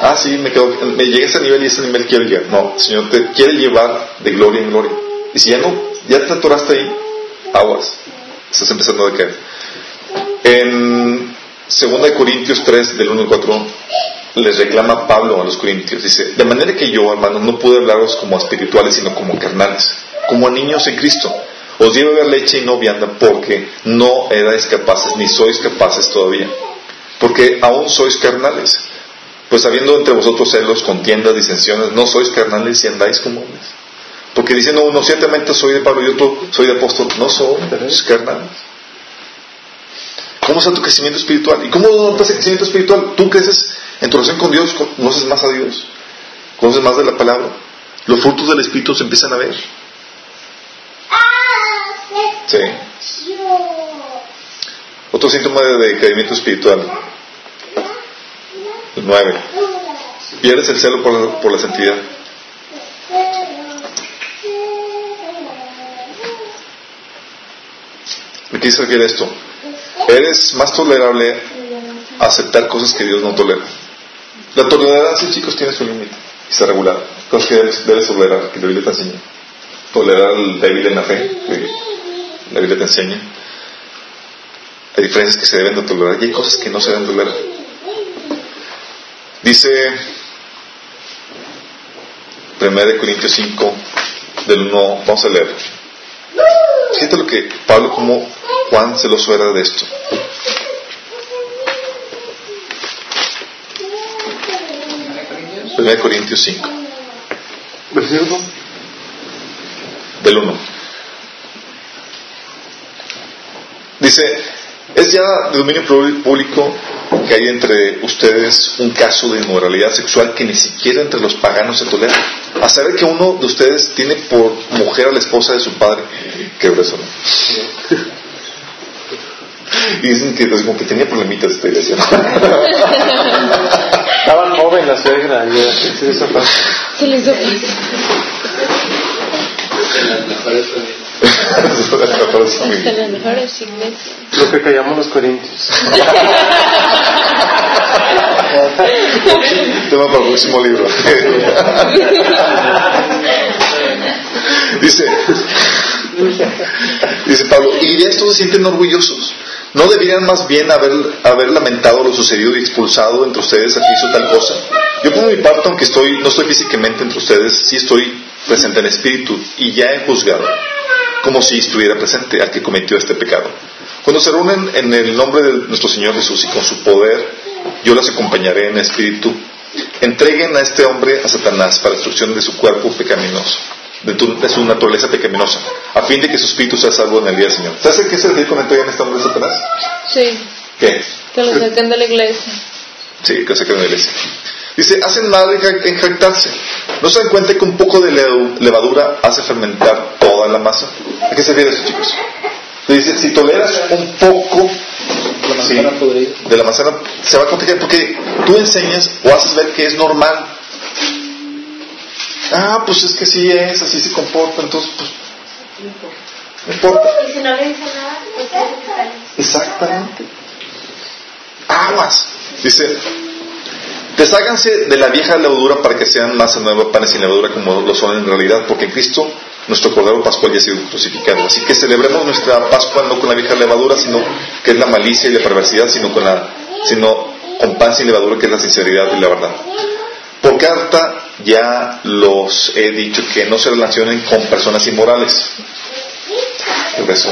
ah, sí, me, quedo, me llegué a ese nivel y ese nivel quiero llegar. No, el Señor te quiere llevar de gloria en gloria. Y si ya no, ya te atoraste ahí, aguas, estás empezando a decaer. En 2 Corintios 3, del 1 al 4, les reclama Pablo a los corintios. Dice, de manera que yo, hermanos, no pude hablaros como espirituales, sino como carnales, como a niños en Cristo. Os di a beber leche y no vianda porque no erais capaces, ni sois capaces todavía. Porque aún sois carnales. Pues habiendo entre vosotros celos, contiendas, disensiones, no sois carnales y andáis como hombres. Porque diciendo uno, ciertamente soy de Pablo y otro soy de apóstol, no son carnales. ¿Cómo está tu crecimiento espiritual? ¿Y cómo notas el crecimiento espiritual? Tú creces en tu relación con Dios, conoces más a Dios, conoces más de la palabra. Los frutos del Espíritu se empiezan a ver. Sí. Otro síntoma de decaimiento espiritual. El 9. Pierdes el celo por la, por la santidad. ¿A qué se esto? Eres más tolerable a aceptar cosas que Dios no tolera. La tolerancia, chicos, tiene su límite y está regulada. Cosas que debes, tolerar, que la Biblia te enseña. Tolerar al débil en la fe, que la Biblia te enseña. Hay diferencias que se deben de tolerar y hay cosas que no se deben tolerar. Dice 1 Corintios 5, del 1, vamos a leer. Fíjate lo que Pablo, como Juan celoso era de esto. Primera Corintios 5. Versículo. Del 1. Dice, es ya de dominio público que hay entre ustedes un caso de inmoralidad sexual que ni siquiera entre los paganos se tolera. A saber que uno de ustedes tiene por mujer a la esposa de su padre. Qué grueso, ¿no? <laughs> Y dicen que, como que tenía problemitas esta iglesia. <laughs> Estaba joven la suegra y se le hizo fácil. Las mejores iglesias. Lo que callamos los corintios. <laughs> Tema para el próximo libro. dice, dice Pablo, y ya estos se sienten orgullosos. ¿No deberían más bien haber, haber lamentado lo sucedido y expulsado entre ustedes a que hizo tal cosa? Yo por mi parte, aunque estoy, no estoy físicamente entre ustedes, sí estoy presente en espíritu y ya he juzgado, como si estuviera presente al que cometió este pecado. Cuando se reúnen en el nombre de nuestro Señor Jesús y con su poder, yo las acompañaré en espíritu. Entreguen a este hombre a Satanás para destrucción de su cuerpo pecaminoso, de, tu- de su naturaleza pecaminosa, a fin de que su espíritu sea salvo en el día del Señor. ¿Sabes a qué se refiere con entreguen a este hombre a Satanás? Sí, ¿Qué? que lo saquen de la iglesia. Sí, que se quede en la iglesia. Dice, hacen mal en ja- en jactarse. ¿No se dan cuenta que un poco de levadura hace fermentar toda la masa? ¿A qué se refiere eso, chicos? Dice, si toleras un poco sí, de la manzana, se va a contagiar porque tú enseñas o haces ver que es normal. Ah, pues es que así es, así se comporta, entonces, pues, no importa. Y si no le dice nada, pues. Exactamente. Aguas. Dice, desháganse de la vieja levadura para que sean más nuevos panes sin levadura como lo son en realidad, porque Cristo, nuestro Cordero Pascual, ya ha sido crucificado. Así que celebremos nuestra Pascua no con la vieja levadura, sino que es la malicia y la perversidad, sino con la, sino con pan sin levadura, que es la sinceridad y la verdad. Por carta ya los he dicho que no se relacionen con personas inmorales. Por eso,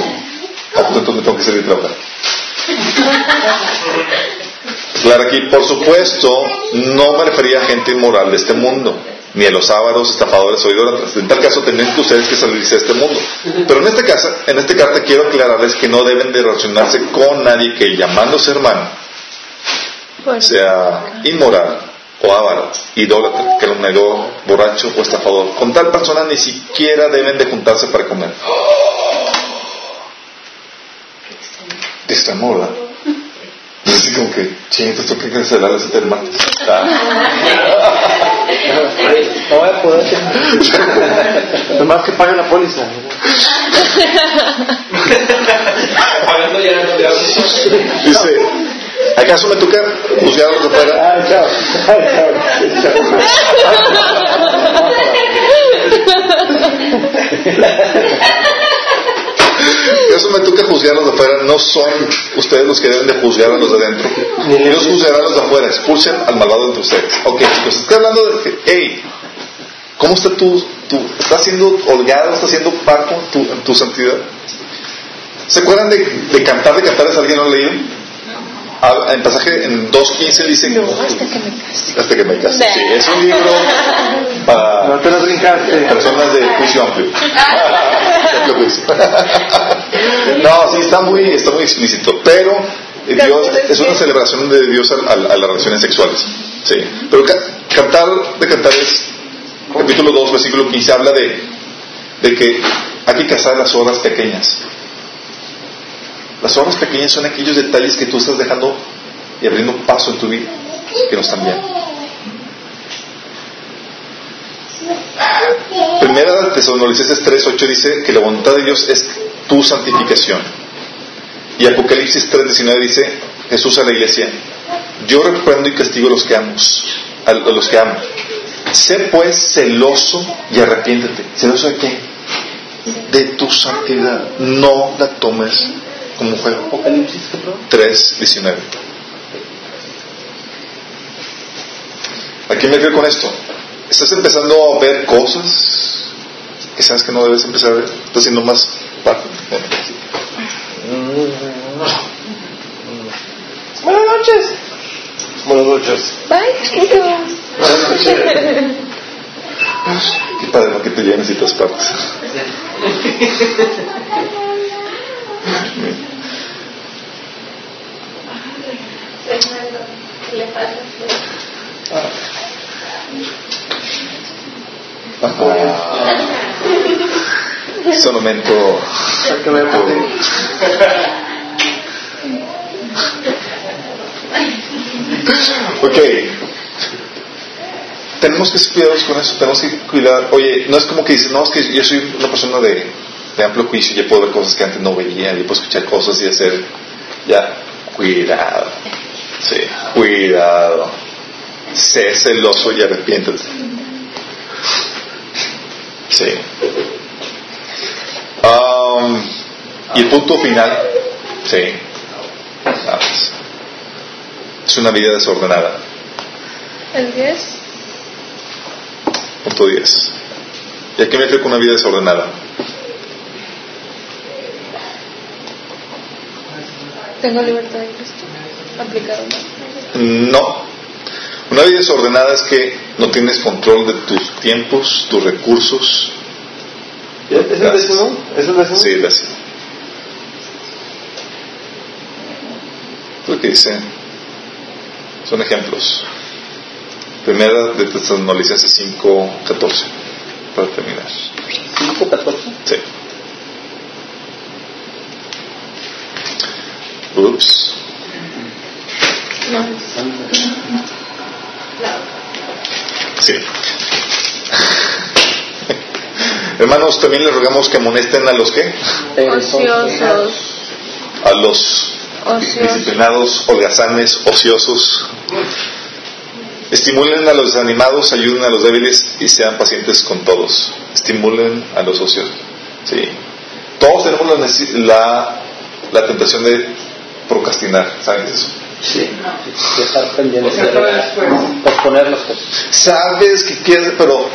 ¿a me tengo que salir de trabajar? <laughs> Claro, aquí, por supuesto, no me refería a gente inmoral de este mundo, ni a los sábados, estafadores o idólatras. En tal caso, tendrían que ustedes que salirse de este mundo. Pero en este caso, en este carta quiero aclararles que no deben de relacionarse con nadie que, llamándose hermano, sea inmoral o avaro, idólatra, calumniador, borracho o estafador. Con tal persona ni siquiera deben de juntarse para comer. De extremo, ¿verdad? Así como que, ching, esto que cancelar ese tema. No voy a poder. <laughs> Nomás que pague la póliza. Pagando ya no te Dice, ¿acaso me toca juzgar a los de afuera? Ah, chao. <laughs> <laughs> Ah, ¿Acaso me toca juzgar a los de afuera? No son ustedes los que deben de juzgar a los de adentro. Dios juzgará a los de afuera. Expulsen al malvado entre ustedes. Ok, chicos, estoy hablando de que, hey, ¿cómo está tu, tu estás siendo holgado, estás siendo parco en tu, en tu santidad? ¿Se acuerdan de, de cantar de? ¿Alguien lo ha leído? Ah, En pasaje en 2.15 dice No, hasta que me case. hasta que me case. Sí, es un libro para No te lo brincaste. personas de juicio amplio. <laughs> Amplio juicio. no, sí, está muy, está muy explícito, pero eh, Dios es una celebración de Dios a, a- a las relaciones sexuales. Sí. Pero ca- cantar de cantares, capítulo 2, versículo 15, habla de, de que hay que cazar las horas pequeñas. Las horas pequeñas son aquellos detalles que tú estás dejando y abriendo paso en tu vida, que no están bien. Primera Tesalonicenses 3.8 dice que la voluntad de Dios es tu santificación. Y Apocalipsis 3.19 dice Jesús a la iglesia, yo reprendo y castigo a los que amo, a los que amo. Sé pues celoso y arrepiéntete. ¿Celoso de qué? De tu santidad. No la tomes como juego. Apocalipsis, ¿qué perdón? 3.19. ¿A qué me refiero con esto? Estás empezando a ver cosas que sabes que no debes empezar a ver. Estás siendo más parte. Buenas noches. Buenas noches. Bye. Qué padre, ¿no? Que te lleven a ciertas partes. <laughs> Fernando, ¿qué le pasa? Es un momento. Hay que ver por qué. ok. Tenemos que ser cuidadosos con eso, tenemos que cuidar. Oye, no es como que dices, no, es que yo soy una persona de, de amplio juicio, ya puedo ver cosas que antes no veía, ya puedo escuchar cosas y hacer. Ya, cuidado. Sí, cuidado. Sé celoso y arrepiéntete. Sí. Um, y el punto final, sí. Vamos. Es una vida desordenada. ¿El 10? Punto 10. ¿Y a qué me refiero con una vida desordenada? ¿Tengo libertad de Cristo? ¿Aplicado No. Una vida desordenada es que no tienes control de tus tiempos, tus recursos. ¿Es el décimo? ¿Es el décimo? Sí, el décimo. Lo que dice son ejemplos. Primera de Tesalonicenses 5, 14. Para terminar. ¿5, 14? Sí. Ups. No. Sí. Hermanos, también les rogamos que amonesten a los que? Ociosos. A los Ociosos. disciplinados, holgazanes, ociosos. Estimulen a los desanimados, ayuden a los débiles y sean pacientes con todos. Estimulen a los ociosos. Sí. Todos tenemos la, la, la tentación de procrastinar, ¿saben eso? Sí. De estar pendiente. O sea, para después. Posponer las cosas. Sabes que quieres, pero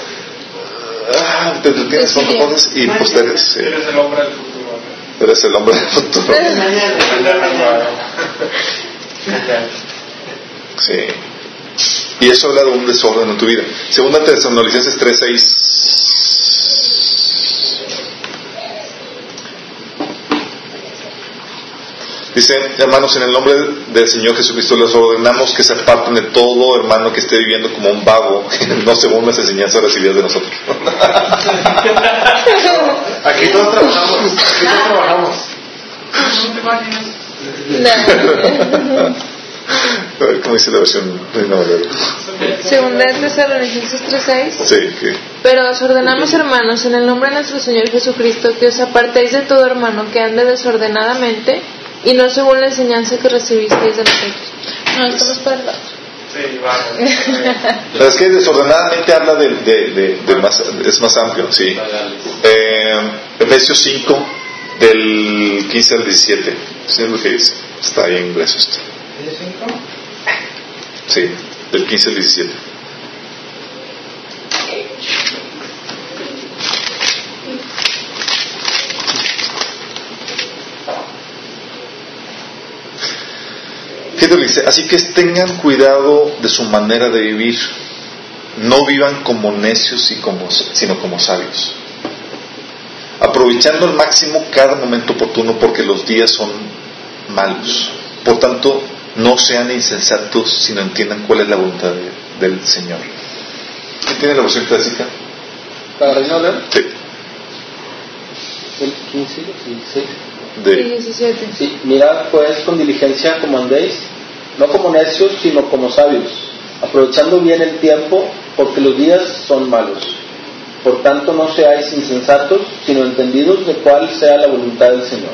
ah, te entretienes con cosas y posteres. sí. Eres el hombre del futuro. Eres el hombre del futuro. Sí. Y eso habla de un desorden en tu vida. Segunda Tesalonicenses 3:6. Dice, hermanos, en el nombre del Señor Jesucristo les ordenamos que se aparten de todo hermano que esté viviendo como un vago, <laughs> no según las enseñanzas recibidas de nosotros. <laughs> Aquí todos trabajamos. Aquí todos trabajamos. A <laughs> ver cómo dice la versión. Segunda de Tesalonicenses 3:6. Sí, que Pero os ordenamos, hermanos, en el nombre de nuestro Señor Jesucristo, que os apartéis de todo hermano que ande desordenadamente y no según la enseñanza que recibisteis de nosotros. No, esto no es para el otro. Sí, vamos. <laughs> Es que desordenadamente habla de, de- de- de más, es más amplio, sí. Eh, Efesios 5, del 15 al 17. Sí, es lo que dice. Está ahí en inglés esto. Sí, del 15 al 17. Lo que dice, así que tengan cuidado de su manera de vivir. No vivan como necios y como, sino como sabios. Aprovechando al máximo cada momento oportuno porque los días son malos. Por tanto, no sean insensatos, sino entiendan cuál es la voluntad de- del Señor. ¿Quién tiene la versión clásica? ¿Para Valera? Sí. El 15 y 16. De, 17. Sí, mirad pues con diligencia como andéis, no como necios, sino como sabios, aprovechando bien el tiempo, porque los días son malos. Por tanto, no seáis insensatos, sino entendidos de cuál sea la voluntad del Señor.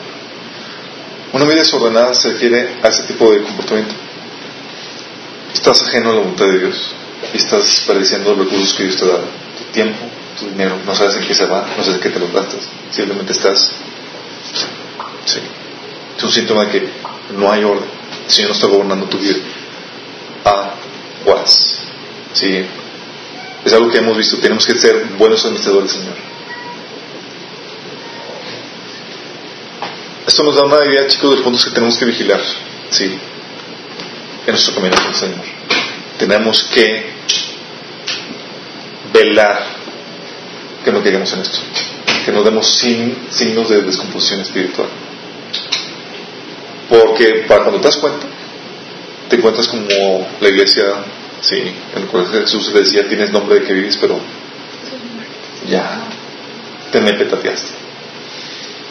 Una vida desordenada se refiere a ese tipo de comportamiento. Estás ajeno a la voluntad de Dios y estás desperdiciando los recursos que Dios te da, tu tiempo, tu dinero, no sabes en qué se va, no sabes en qué te lo gastas, simplemente estás. Sí. Es un síntoma de que no hay orden, el Señor no está gobernando tu vida. Aguas. Sí. Es algo que hemos visto, tenemos que ser buenos administradores del Señor. Esto nos da una idea, chicos, de los puntos que tenemos que vigilar, sí, en nuestro camino con el Señor. Tenemos que velar que no caigamos en esto, que no demos signos de descomposición espiritual. Porque para cuando te das cuenta, te encuentras como la iglesia, sí, en el cual Jesús le decía, tienes nombre de que vives, pero ya, te me petateaste.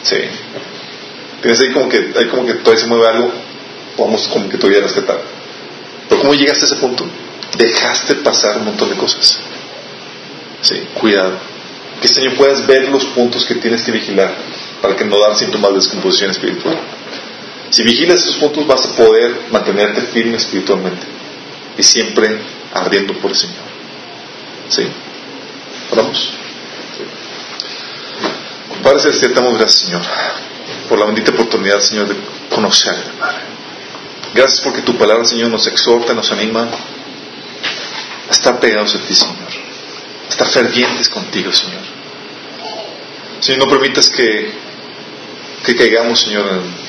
Sí. Tienes ahí como que, hay como que todavía se mueve algo, vamos como que todavía rescatar. Pero ¿cómo llegaste a ese punto? Dejaste pasar un montón de cosas. Sí, cuidado. Que este año puedas ver los puntos que tienes que vigilar para que no dar síntomas de descomposición espiritual. Si vigilas esos puntos vas a poder mantenerte firme espiritualmente y siempre ardiendo por el Señor. ¿Sí? ¿Oramos? Padre Celestial, damos gracias, Señor, por la bendita oportunidad, Señor, de conocerte, Padre. Gracias porque tu palabra, Señor, nos exhorta, nos anima a estar pegados a ti, Señor. A estar fervientes contigo, Señor. Señor, no permitas que, que caigamos, Señor, en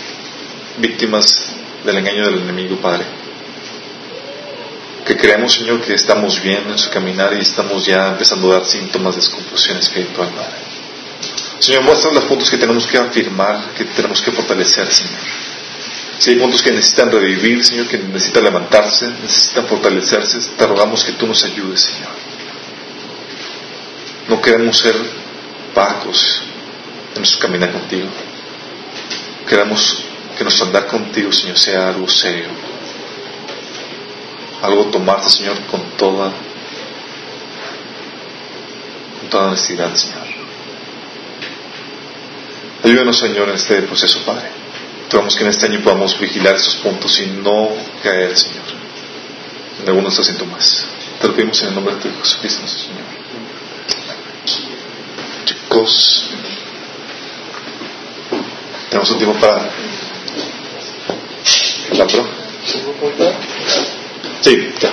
víctimas del engaño del enemigo, Padre. Que creemos, Señor, que estamos bien en su caminar y estamos ya empezando a dar síntomas de descomposición espiritual, Padre. Señor, muestra los puntos que tenemos que afirmar, que tenemos que fortalecer, Señor. Si hay puntos que necesitan revivir, Señor, que necesitan levantarse, necesitan fortalecerse, te rogamos que tú nos ayudes, Señor. No queremos ser pacos en nuestro caminar contigo. Queremos que nuestro andar contigo, Señor, sea algo serio. Algo tomarte, Señor, con toda, con toda honestidad, Señor. Ayúdanos, Señor, en este proceso, Padre. Esperamos que en este año podamos vigilar esos puntos y no caer, Señor, en algunos estos síntomas. Te lo pedimos en el nombre de Jesucristo, nuestro Señor. Chicos, tenemos un tiempo para la pro. Sí, ya.